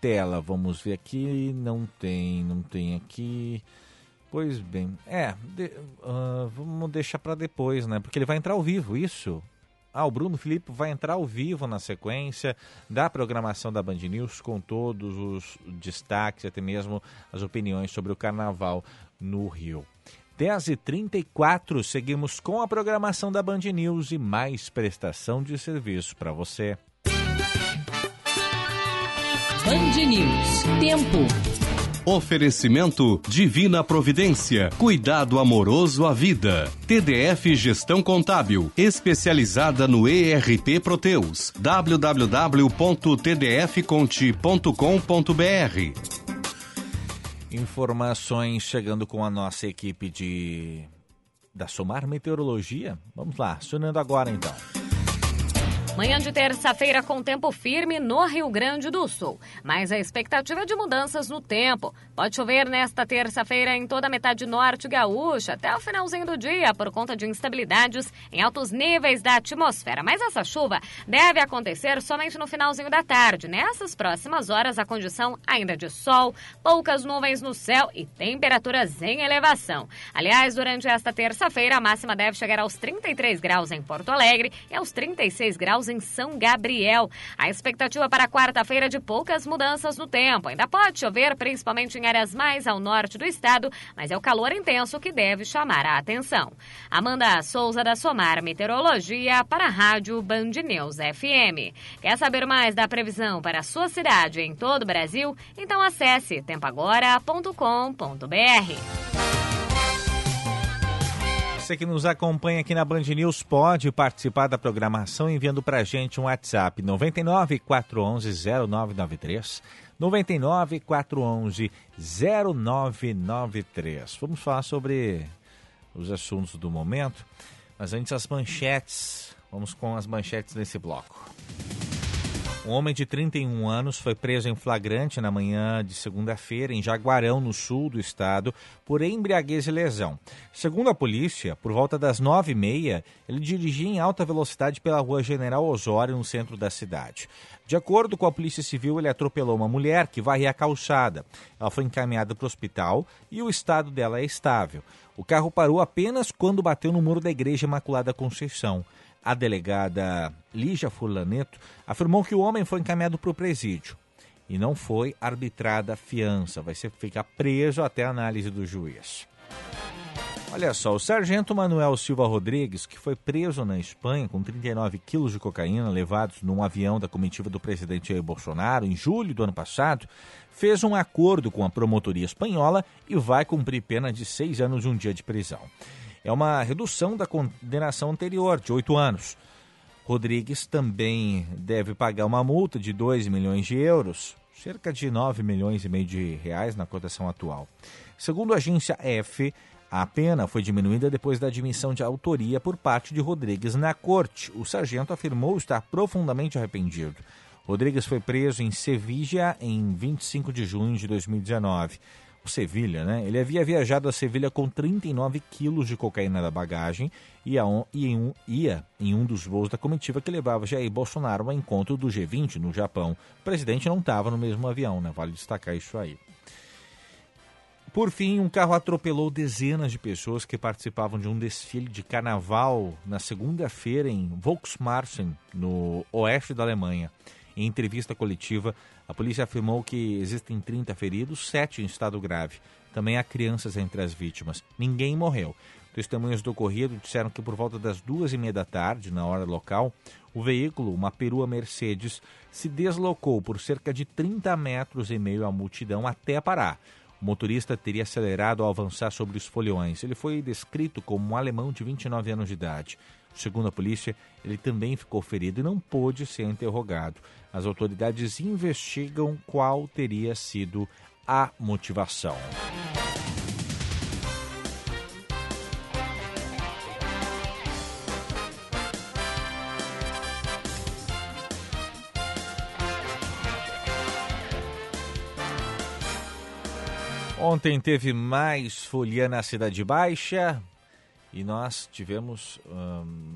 Portela, vamos ver aqui, não tem, não tem aqui. Pois bem, é, de, uh, vamos deixar para depois, né? Porque ele vai entrar ao vivo, isso. Ah, o Bruno Felipe vai entrar ao vivo na sequência da programação da Band News com todos os destaques, até mesmo as opiniões sobre o carnaval no Rio. 10h34, seguimos com a programação da Band News e mais prestação de serviço para você. Band News. Tempo. Oferecimento Divina Providência. Cuidado amoroso à vida. TDF Gestão Contábil. Especializada no ERP Proteus. www.tdfconte.com.br. Informações chegando com a nossa equipe de da Somar Meteorologia. Vamos lá, acionando agora então. Manhã de terça-feira com tempo firme no Rio Grande do Sul, mas a expectativa de mudanças no tempo. Pode chover nesta terça-feira em toda a metade norte gaúcha até o finalzinho do dia por conta de instabilidades em altos níveis da atmosfera. Mas essa chuva deve acontecer somente no finalzinho da tarde. Nessas próximas horas, a condição ainda de sol, poucas nuvens no céu e temperaturas em elevação. Aliás, durante esta terça-feira, a máxima deve chegar aos 33 graus em Porto Alegre e aos 36 graus em São Gabriel. A expectativa para quarta-feira de poucas mudanças no tempo. Ainda pode chover, principalmente em áreas mais ao norte do estado, mas é o calor intenso que deve chamar a atenção. Amanda Souza da Somar Meteorologia para a Rádio Band News FM. Quer saber mais da previsão para a sua cidade em todo o Brasil? Então acesse tempoagora.com.br. Você que nos acompanha aqui na Band News pode participar da programação enviando para a gente um WhatsApp 99 411 0993 99 411 0993. Vamos falar sobre os assuntos do momento, mas antes as manchetes. Vamos com as manchetes desse bloco. Um homem de 31 anos foi preso em flagrante na manhã de segunda-feira em Jaguarão, no sul do estado, por embriaguez e lesão. Segundo a polícia, por volta das 9h30, ele dirigia em alta velocidade pela rua General Osório, no centro da cidade. De acordo com a Polícia Civil, ele atropelou uma mulher que varria a calçada. Ela foi encaminhada para o hospital e o estado dela é estável. O carro parou apenas quando bateu no muro da Igreja Imaculada Conceição. A delegada Lígia Furlaneto afirmou que o homem foi encaminhado para o presídio e não foi arbitrada fiança, vai ser ficar preso até a análise do juiz. Olha só, o sargento Manuel Silva Rodrigues, que foi preso na Espanha com 39 quilos de cocaína levados num avião da comitiva do presidente Jair Bolsonaro em julho do ano passado, fez um acordo com a promotoria espanhola e vai cumprir pena de seis anos e um dia de prisão é uma redução da condenação anterior, de oito anos. Rodrigues também deve pagar uma multa de 2 milhões de euros, cerca de 9 milhões e meio de reais na cotação atual. Segundo a agência F, a pena foi diminuída depois da admissão de autoria por parte de Rodrigues na corte. O sargento afirmou estar profundamente arrependido. Rodrigues foi preso em Sevilla em 25 de junho de 2019 o Sevilha, né? Ele havia viajado a Sevilha com 39 quilos de cocaína na bagagem e, em um, ia em um dos voos da comitiva que levava Jair Bolsonaro ao encontro do G20 no Japão. O presidente não estava no mesmo avião, né? Vale destacar isso aí. Por fim, um carro atropelou dezenas de pessoas que participavam de um desfile de carnaval na segunda-feira em Volksmarsen, no oeste da Alemanha. Em entrevista coletiva, a polícia afirmou que existem 30 feridos, 7 em estado grave. Também há crianças entre as vítimas. Ninguém morreu. Testemunhas do ocorrido disseram que por volta das duas e meia da tarde, na hora local, o veículo, uma perua Mercedes, se deslocou por cerca de 30 metros e meio à multidão até parar. O motorista teria acelerado ao avançar sobre os foliões. Ele foi descrito como um alemão de 29 anos de idade. Segundo a polícia, ele também ficou ferido e não pôde ser interrogado. As autoridades investigam qual teria sido a motivação. Ontem teve mais folia na Cidade Baixa, e nós tivemos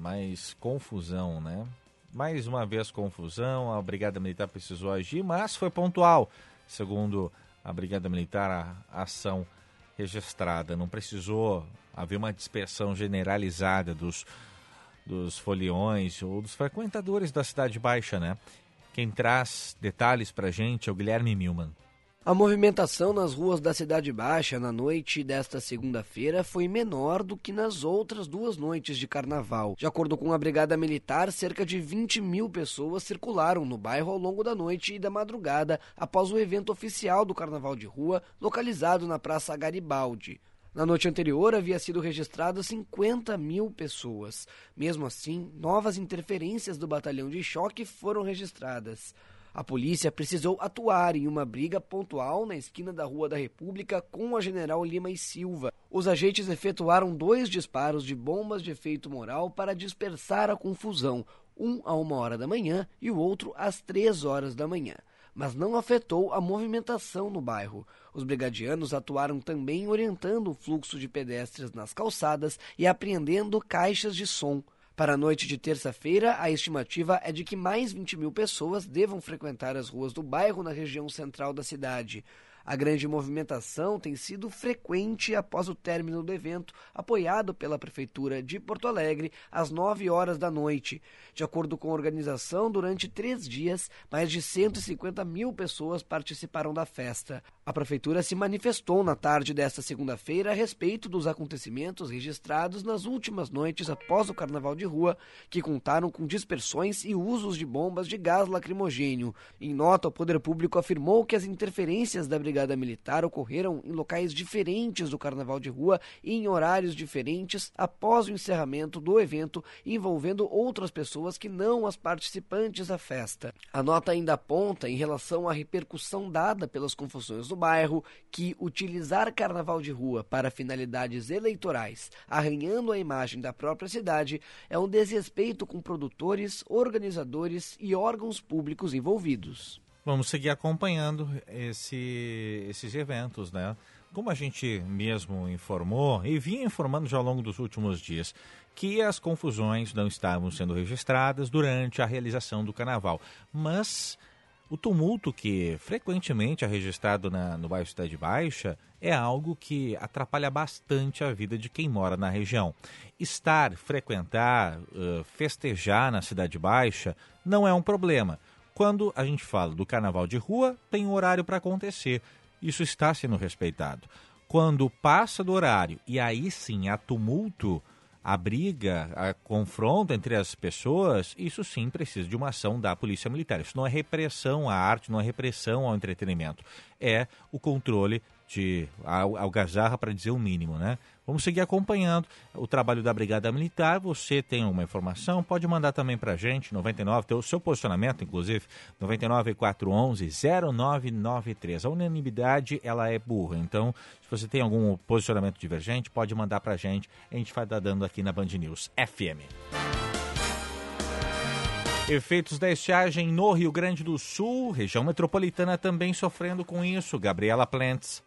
mais confusão, né? Mais uma vez confusão, a Brigada Militar precisou agir, mas foi pontual, segundo a Brigada Militar, a ação registrada. Não precisou haver uma dispersão generalizada dos, dos foliões ou dos frequentadores da Cidade Baixa, né? Quem traz detalhes para gente é o Guilherme Milman. A movimentação nas ruas da Cidade Baixa na noite desta segunda-feira foi menor do que nas outras duas noites de carnaval. De acordo com a Brigada Militar, cerca de 20 mil pessoas circularam no bairro ao longo da noite e da madrugada após o evento oficial do Carnaval de Rua, localizado na Praça Garibaldi. Na noite anterior havia sido registrado 50 mil pessoas. Mesmo assim, novas interferências do batalhão de choque foram registradas. A polícia precisou atuar em uma briga pontual na esquina da Rua da República com a General Lima e Silva. Os agentes efetuaram dois disparos de bombas de efeito moral para dispersar a confusão, um a uma hora da manhã e o outro às três horas da manhã mas não afetou a movimentação no bairro. Os brigadianos atuaram também orientando o fluxo de pedestres nas calçadas e apreendendo caixas de som. Para a noite de terça-feira, a estimativa é de que mais 20 mil pessoas devam frequentar as ruas do bairro na região central da cidade. A grande movimentação tem sido frequente após o término do evento, apoiado pela Prefeitura de Porto Alegre, às 9 horas da noite. De acordo com a organização, durante três dias, mais de 150 mil pessoas participaram da festa. A Prefeitura se manifestou na tarde desta segunda-feira a respeito dos acontecimentos registrados nas últimas noites após o Carnaval de Rua, que contaram com dispersões e usos de bombas de gás lacrimogênio. Em nota, o Poder Público afirmou que as interferências da Brigada Militar ocorreram em locais diferentes do Carnaval de Rua e em horários diferentes após o encerramento do evento, envolvendo outras pessoas que não as participantes da festa. A nota ainda aponta, em relação à repercussão dada pelas confusões do bairro, que utilizar Carnaval de Rua para finalidades eleitorais, arranhando a imagem da própria cidade, é um desrespeito com produtores, organizadores e órgãos públicos envolvidos. Vamos seguir acompanhando esse, esses eventos, né? Como a gente mesmo informou e vinha informando já ao longo dos últimos dias, que as confusões não estavam sendo registradas durante a realização do carnaval. Mas o tumulto que frequentemente é registrado na, no bairro Cidade Baixa é algo que atrapalha bastante a vida de quem mora na região. Estar, frequentar, uh, festejar na Cidade Baixa não é um problema quando a gente fala do carnaval de rua, tem um horário para acontecer. Isso está sendo respeitado. Quando passa do horário e aí sim há tumulto, a briga, a confronto entre as pessoas, isso sim precisa de uma ação da Polícia Militar. Isso não é repressão à arte, não é repressão ao entretenimento. É o controle de algazarra, para dizer o mínimo, né? Vamos seguir acompanhando o trabalho da Brigada Militar. Você tem uma informação, pode mandar também para a gente, 99, ter o seu posicionamento, inclusive, 99411 0993. A unanimidade, ela é burra, então, se você tem algum posicionamento divergente, pode mandar para a gente, a gente vai estar dando aqui na Band News FM. Efeitos da estiagem no Rio Grande do Sul, região metropolitana também sofrendo com isso. Gabriela Plants.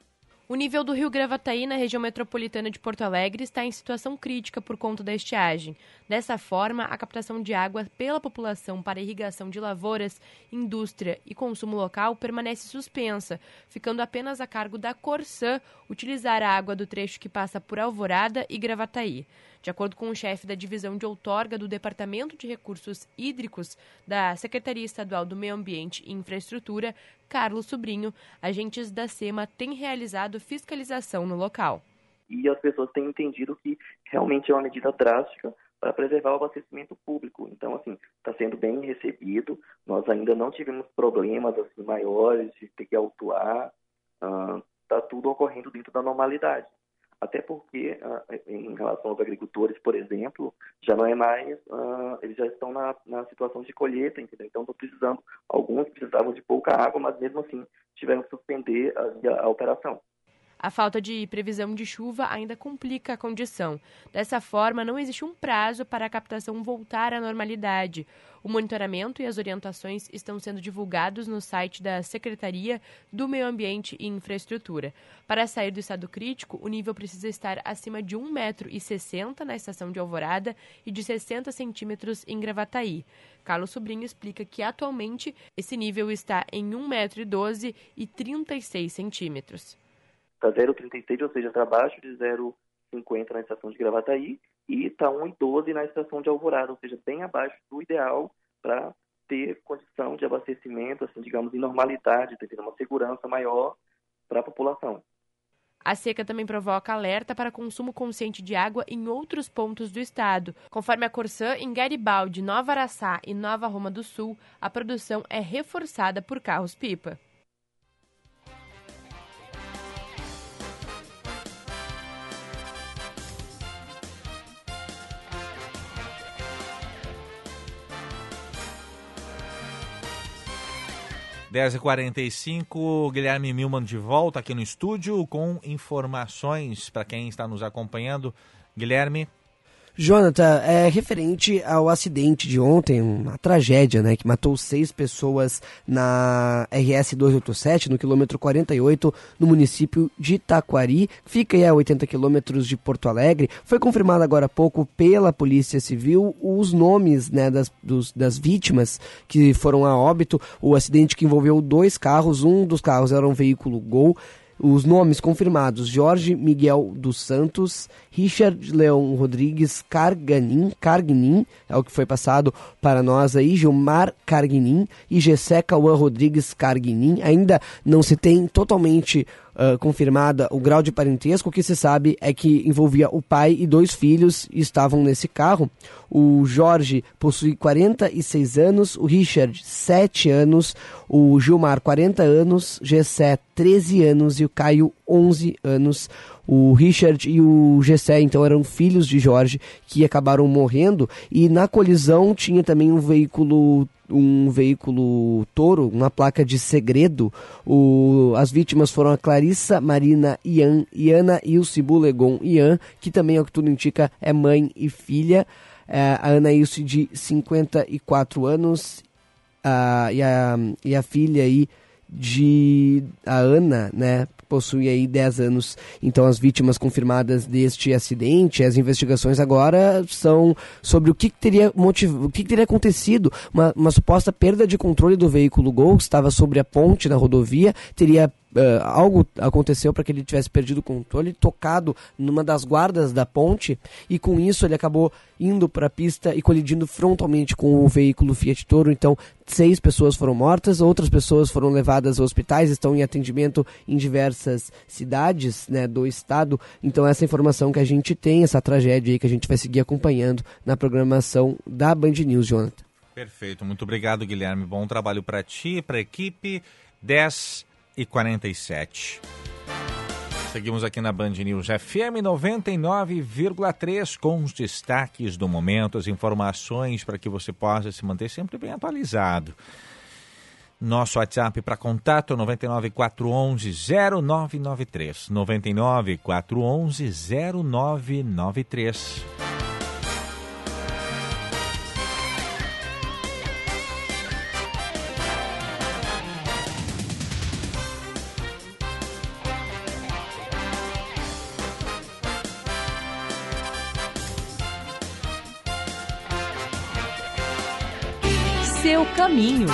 O nível do rio Gravataí na região metropolitana de Porto Alegre está em situação crítica por conta da estiagem. Dessa forma, a captação de água pela população para irrigação de lavouras, indústria e consumo local permanece suspensa, ficando apenas a cargo da Corsã utilizar a água do trecho que passa por Alvorada e Gravataí. De acordo com o chefe da divisão de outorga do Departamento de Recursos Hídricos da Secretaria Estadual do Meio Ambiente e Infraestrutura, Carlos Sobrinho, agentes da SEMA têm realizado fiscalização no local. E as pessoas têm entendido que realmente é uma medida drástica para preservar o abastecimento público. Então, assim, está sendo bem recebido. Nós ainda não tivemos problemas assim maiores de ter que autuar. Está uh, tudo ocorrendo dentro da normalidade. Até porque, uh, em relação aos agricultores, por exemplo, já não é mais, uh, eles já estão na, na situação de colheita, entendeu? Então, estão precisando, alguns precisavam de pouca água, mas mesmo assim tiveram que suspender a, a operação. A falta de previsão de chuva ainda complica a condição. Dessa forma, não existe um prazo para a captação voltar à normalidade. O monitoramento e as orientações estão sendo divulgados no site da Secretaria do Meio Ambiente e Infraestrutura. Para sair do estado crítico, o nível precisa estar acima de 1,60 metro na estação de Alvorada e de 60 centímetros em Gravataí. Carlos Sobrinho explica que atualmente esse nível está em 1,12 metro e 36 centímetros está 0,36, ou seja, está abaixo de 0,50 na estação de Gravataí e está 1,12 na estação de Alvorada, ou seja, bem abaixo do ideal para ter condição de abastecimento, assim, digamos, em normalidade, ter uma segurança maior para a população. A seca também provoca alerta para consumo consciente de água em outros pontos do estado. Conforme a Corsã, em Garibaldi, Nova Araçá e Nova Roma do Sul, a produção é reforçada por carros-pipa. 10h45, Guilherme Milman de volta aqui no estúdio com informações para quem está nos acompanhando. Guilherme. Jonathan, é referente ao acidente de ontem, uma tragédia, né, que matou seis pessoas na RS 287, no quilômetro 48, no município de Itaquari, fica aí a 80 quilômetros de Porto Alegre. Foi confirmado agora há pouco pela Polícia Civil os nomes, né, das, dos, das vítimas que foram a óbito. O acidente que envolveu dois carros, um dos carros era um veículo Gol os nomes confirmados: Jorge Miguel dos Santos, Richard Leão Rodrigues Carganin, Cargnin, é o que foi passado para nós aí, Gilmar Cargnin e Gessé Cauã Rodrigues Cargnin. Ainda não se tem totalmente uh, confirmada o grau de parentesco. O que se sabe é que envolvia o pai e dois filhos estavam nesse carro. O Jorge possui 46 anos, o Richard 7 anos, o Gilmar 40 anos, Gessé 13 anos e o Caio 11 anos. O Richard e o Gessé, então, eram filhos de Jorge que acabaram morrendo. E na colisão tinha também um veículo um veículo Toro, uma placa de segredo. O, as vítimas foram a Clarissa Marina Ian, Iana e o Cibu Legon Ian, que também, ao que tudo indica, é mãe e filha. É, a Ana Ilse de 54 anos a, e, a, e a filha aí de a Ana, né, possui aí 10 anos. Então as vítimas confirmadas deste acidente, as investigações agora são sobre o que teria motiv... o que teria acontecido, uma, uma suposta perda de controle do veículo Gol que estava sobre a ponte da rodovia, teria Uh, algo aconteceu para que ele tivesse perdido o controle, tocado numa das guardas da ponte e com isso ele acabou indo para a pista e colidindo frontalmente com o veículo Fiat Toro. Então, seis pessoas foram mortas, outras pessoas foram levadas a hospitais, estão em atendimento em diversas cidades né, do estado. Então, essa informação que a gente tem, essa tragédia aí que a gente vai seguir acompanhando na programação da Band News, Jonathan. Perfeito, muito obrigado, Guilherme. Bom trabalho para ti, para a equipe. 10 e 47. Seguimos aqui na Band News FM 99,3 com os destaques do momento, as informações para que você possa se manter sempre bem atualizado. Nosso WhatsApp para contato é 99411 0993. Seu caminho.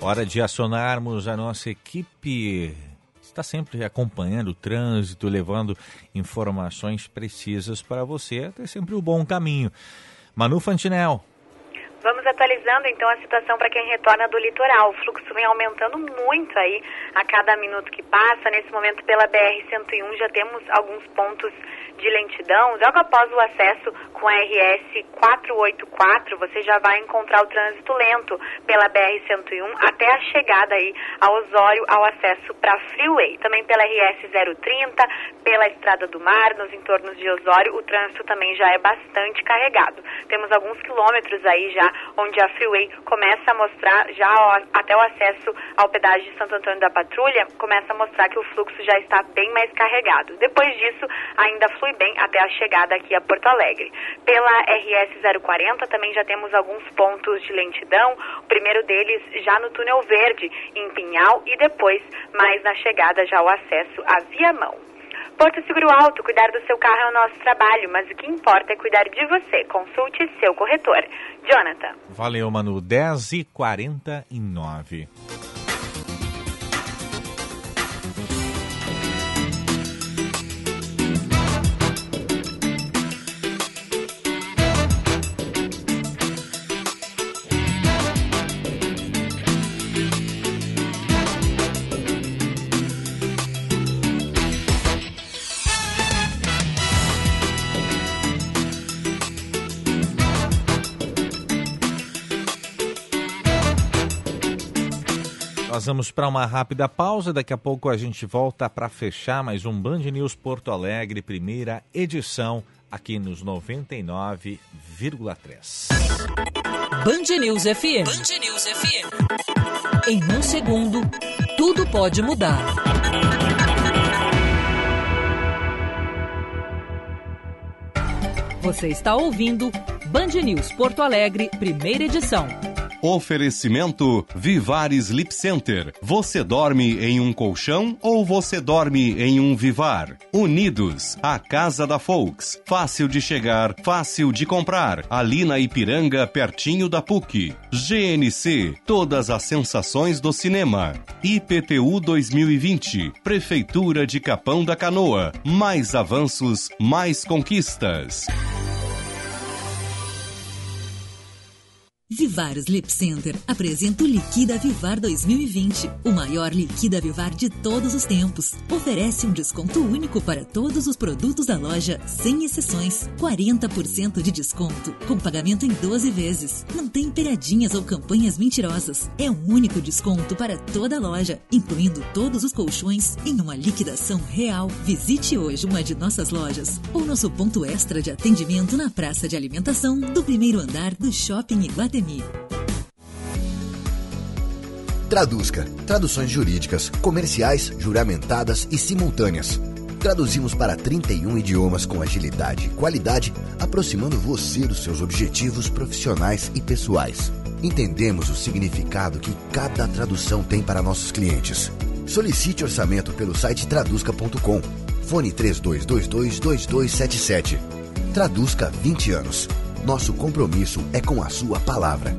Hora de acionarmos a nossa equipe. Está sempre acompanhando o trânsito, levando informações precisas para você, ter sempre o bom caminho. Manu Fantinel. Vamos atualizando então a situação para quem retorna do litoral. O fluxo vem aumentando muito aí a cada minuto que passa. Nesse momento, pela BR-101, já temos alguns pontos de lentidão, logo após o acesso com a RS 484, você já vai encontrar o trânsito lento pela BR-101 até a chegada aí a Osório, ao acesso para Freeway. Também pela RS 030, pela Estrada do Mar, nos entornos de Osório, o trânsito também já é bastante carregado. Temos alguns quilômetros aí já onde a Freeway começa a mostrar, já até o acesso ao pedágio de Santo Antônio da Patrulha, começa a mostrar que o fluxo já está bem mais carregado. Depois disso, ainda flui bem até a chegada aqui a Porto Alegre. Pela RS 040 também já temos alguns pontos de lentidão, o primeiro deles já no túnel verde, em Pinhal, e depois mais na chegada já o acesso à Viamão. Porto Seguro Alto, cuidar do seu carro é o nosso trabalho, mas o que importa é cuidar de você. Consulte seu corretor. Jonathan. Valeu, Manu. 10 e 49 vamos para uma rápida pausa. Daqui a pouco a gente volta para fechar mais um Band News Porto Alegre, primeira edição, aqui nos 99,3. Band News FM. Band News FM. Em um segundo, tudo pode mudar. Você está ouvindo Band News Porto Alegre, primeira edição. Oferecimento Vivar Sleep Center. Você dorme em um colchão ou você dorme em um Vivar? Unidos, a casa da Folks. Fácil de chegar, fácil de comprar. Ali na Ipiranga, pertinho da PUC. GNC, todas as sensações do cinema. IPTU 2020, Prefeitura de Capão da Canoa. Mais avanços, mais conquistas. Vivar Sleep Center apresenta o Liquida Vivar 2020, o maior Liquida Vivar de todos os tempos. Oferece um desconto único para todos os produtos da loja, sem exceções. 40% de desconto, com pagamento em 12 vezes. Não tem pegadinhas ou campanhas mentirosas. É um único desconto para toda a loja, incluindo todos os colchões, em uma liquidação real. Visite hoje uma de nossas lojas ou nosso ponto extra de atendimento na praça de alimentação do primeiro andar do Shopping Iguatemi. Traduzca. Traduções jurídicas, comerciais, juramentadas e simultâneas. Traduzimos para 31 idiomas com agilidade e qualidade, aproximando você dos seus objetivos profissionais e pessoais. Entendemos o significado que cada tradução tem para nossos clientes. Solicite orçamento pelo site traduzca.com. Fone 32222277. Traduzca 20 anos. Nosso compromisso é com a sua palavra.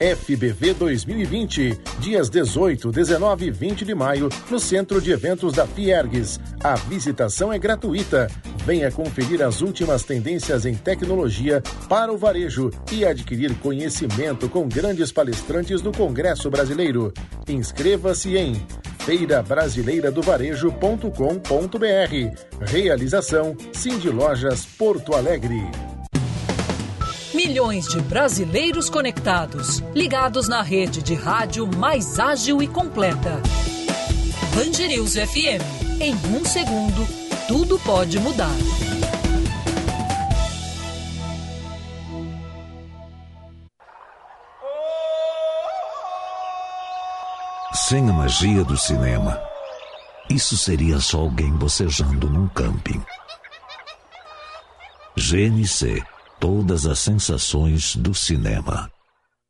FBV 2020, dias 18, 19 e 20 de maio, no Centro de Eventos da Fiergues. A visitação é gratuita. Venha conferir as últimas tendências em tecnologia para o varejo e adquirir conhecimento com grandes palestrantes do Congresso Brasileiro. Inscreva-se em feirabrasileiradovarejo.com.br. Realização Cindy Lojas Porto Alegre. Milhões de brasileiros conectados, ligados na rede de rádio mais ágil e completa. Band News FM. Em um segundo, tudo pode mudar. Sem a magia do cinema, isso seria só alguém bocejando num camping. GNC Todas as sensações do cinema.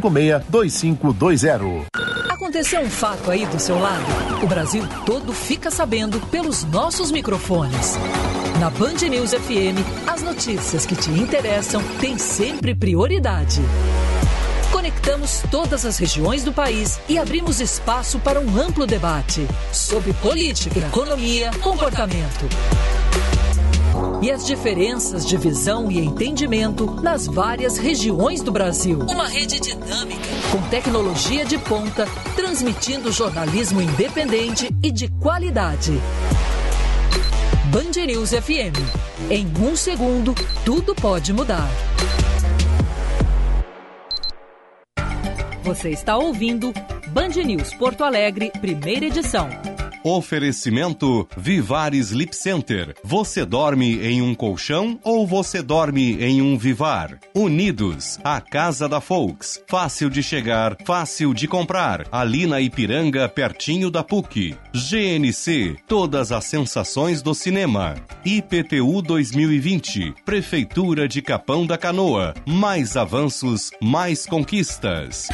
562520. Aconteceu um fato aí do seu lado? O Brasil todo fica sabendo pelos nossos microfones. Na Band News FM, as notícias que te interessam têm sempre prioridade. Conectamos todas as regiões do país e abrimos espaço para um amplo debate sobre política, economia, comportamento. E as diferenças de visão e entendimento nas várias regiões do Brasil. Uma rede dinâmica, com tecnologia de ponta, transmitindo jornalismo independente e de qualidade. Band News FM. Em um segundo, tudo pode mudar. Você está ouvindo Band News Porto Alegre, primeira edição. Oferecimento Vivar Sleep Center. Você dorme em um colchão ou você dorme em um Vivar? Unidos, a casa da Folks. Fácil de chegar, fácil de comprar. Ali na Ipiranga, pertinho da PUC. GNC, todas as sensações do cinema. IPTU 2020, Prefeitura de Capão da Canoa. Mais avanços, mais conquistas.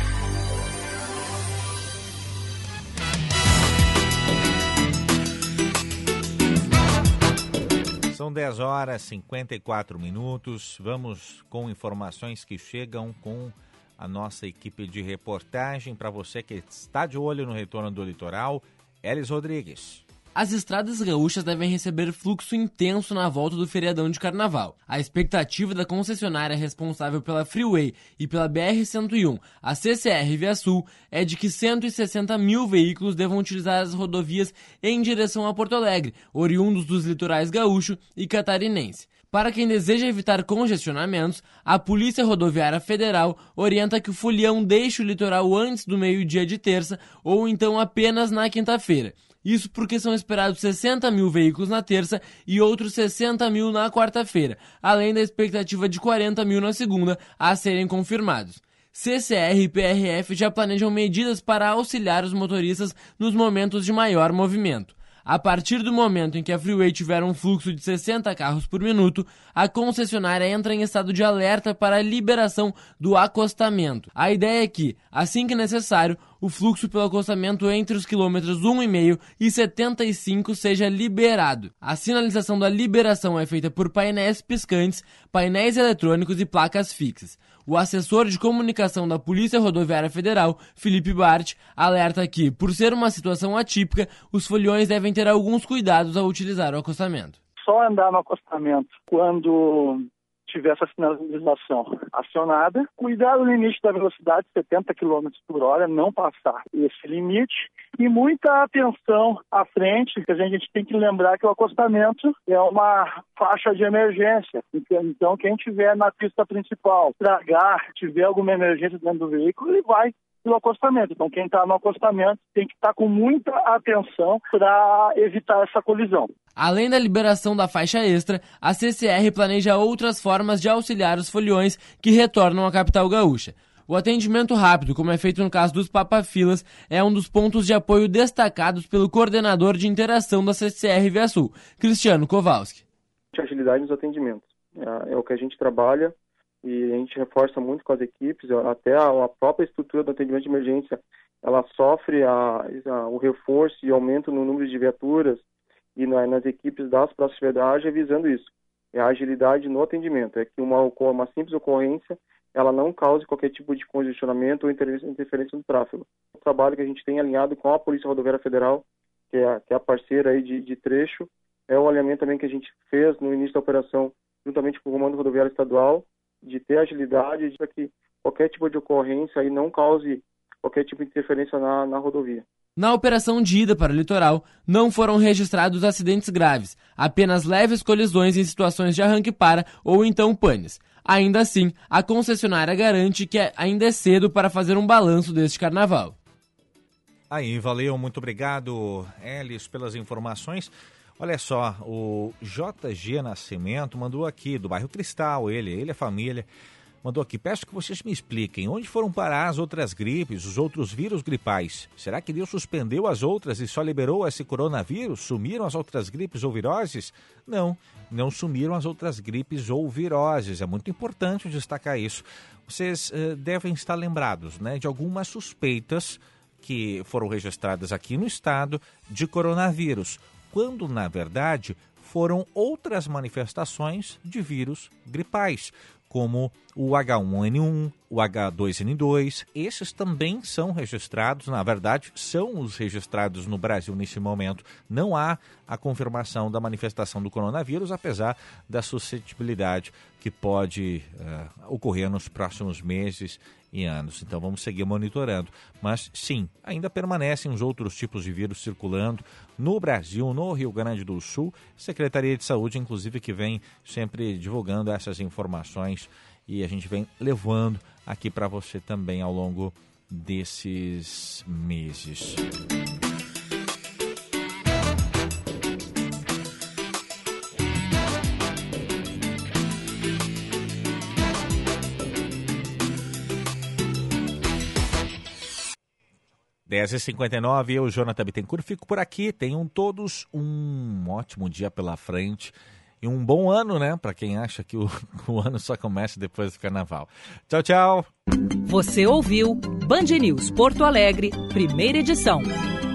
São 10 horas e 54 minutos. Vamos com informações que chegam com a nossa equipe de reportagem. Para você que está de olho no retorno do litoral, Elis Rodrigues. As estradas gaúchas devem receber fluxo intenso na volta do feriadão de carnaval. A expectativa da concessionária responsável pela Freeway e pela BR-101, a CCR Via Sul, é de que 160 mil veículos devam utilizar as rodovias em direção a Porto Alegre, oriundos dos litorais gaúcho e catarinense. Para quem deseja evitar congestionamentos, a Polícia Rodoviária Federal orienta que o folião deixe o litoral antes do meio-dia de terça ou então apenas na quinta-feira. Isso porque são esperados 60 mil veículos na terça e outros 60 mil na quarta-feira, além da expectativa de 40 mil na segunda a serem confirmados. CCR e PRF já planejam medidas para auxiliar os motoristas nos momentos de maior movimento. A partir do momento em que a Freeway tiver um fluxo de 60 carros por minuto, a concessionária entra em estado de alerta para a liberação do acostamento. A ideia é que, assim que necessário, o fluxo pelo acostamento entre os quilômetros 1,5 e 75 seja liberado. A sinalização da liberação é feita por painéis piscantes, painéis eletrônicos e placas fixas. O assessor de comunicação da Polícia Rodoviária Federal, Felipe Bart, alerta que, por ser uma situação atípica, os foliões devem ter alguns cuidados ao utilizar o acostamento. Só andar no acostamento quando tiver essa sinalização acionada, cuidar do limite da velocidade, 70 km por hora, não passar esse limite e muita atenção à frente, porque a gente tem que lembrar que o acostamento é uma faixa de emergência. Então, quem tiver na pista principal, tragar, tiver alguma emergência dentro do veículo, ele vai pelo acostamento. Então, quem está no acostamento tem que estar tá com muita atenção para evitar essa colisão. Além da liberação da faixa extra, a CCR planeja outras formas de auxiliar os foliões que retornam à capital gaúcha. O atendimento rápido, como é feito no caso dos papafilas, é um dos pontos de apoio destacados pelo coordenador de interação da CCR Via Sul, Cristiano Kowalski. Agilidade nos atendimentos. É, é o que a gente trabalha e a gente reforça muito com as equipes, até a, própria estrutura do atendimento de emergência, ela sofre a, a, o reforço e aumento no número de viaturas e na, nas equipes das proximidades visando isso. É a agilidade no atendimento, é que uma, uma simples ocorrência ela não cause qualquer tipo de congestionamento ou interferência no tráfego. O trabalho que a gente tem alinhado com a Polícia Rodoviária Federal, que é, que é a parceira aí de, de trecho, é o alinhamento também que a gente fez no início da operação, juntamente com o Comando Rodoviário Estadual, de ter agilidade para que qualquer tipo de ocorrência aí não cause qualquer tipo de interferência na, na rodovia. Na operação de ida para o litoral, não foram registrados acidentes graves, apenas leves colisões em situações de arranque para ou então panes. Ainda assim, a concessionária garante que ainda é cedo para fazer um balanço deste carnaval. Aí, valeu, muito obrigado, Elis, pelas informações. Olha só, o JG Nascimento mandou aqui do bairro Cristal, ele, ele é família, mandou aqui. Peço que vocês me expliquem onde foram parar as outras gripes, os outros vírus gripais. Será que Deus suspendeu as outras e só liberou esse coronavírus? Sumiram as outras gripes ou viroses? Não, não sumiram as outras gripes ou viroses. É muito importante destacar isso. Vocês uh, devem estar lembrados né, de algumas suspeitas que foram registradas aqui no estado de coronavírus quando na verdade foram outras manifestações de vírus gripais, como o H1N1, o H2N2. Esses também são registrados, na verdade, são os registrados no Brasil nesse momento. Não há a confirmação da manifestação do coronavírus, apesar da suscetibilidade que pode uh, ocorrer nos próximos meses anos. Então vamos seguir monitorando. Mas sim, ainda permanecem os outros tipos de vírus circulando no Brasil, no Rio Grande do Sul. Secretaria de Saúde, inclusive, que vem sempre divulgando essas informações e a gente vem levando aqui para você também ao longo desses meses. 10h59, eu, Jonathan Bittencourt, fico por aqui. Tenham todos um ótimo dia pela frente e um bom ano, né? Para quem acha que o, o ano só começa depois do carnaval. Tchau, tchau. Você ouviu Band News Porto Alegre, primeira edição.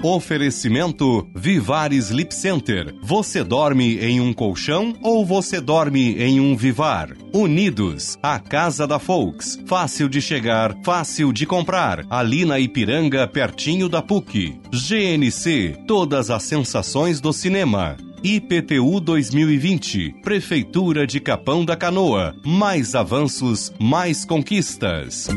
Oferecimento Vivar Sleep Center. Você dorme em um colchão ou você dorme em um Vivar? Unidos, a casa da Folks. Fácil de chegar, fácil de comprar. Ali na Ipiranga, pertinho da PUC. GNC, todas as sensações do cinema. IPTU 2020. Prefeitura de Capão da Canoa. Mais avanços, mais conquistas.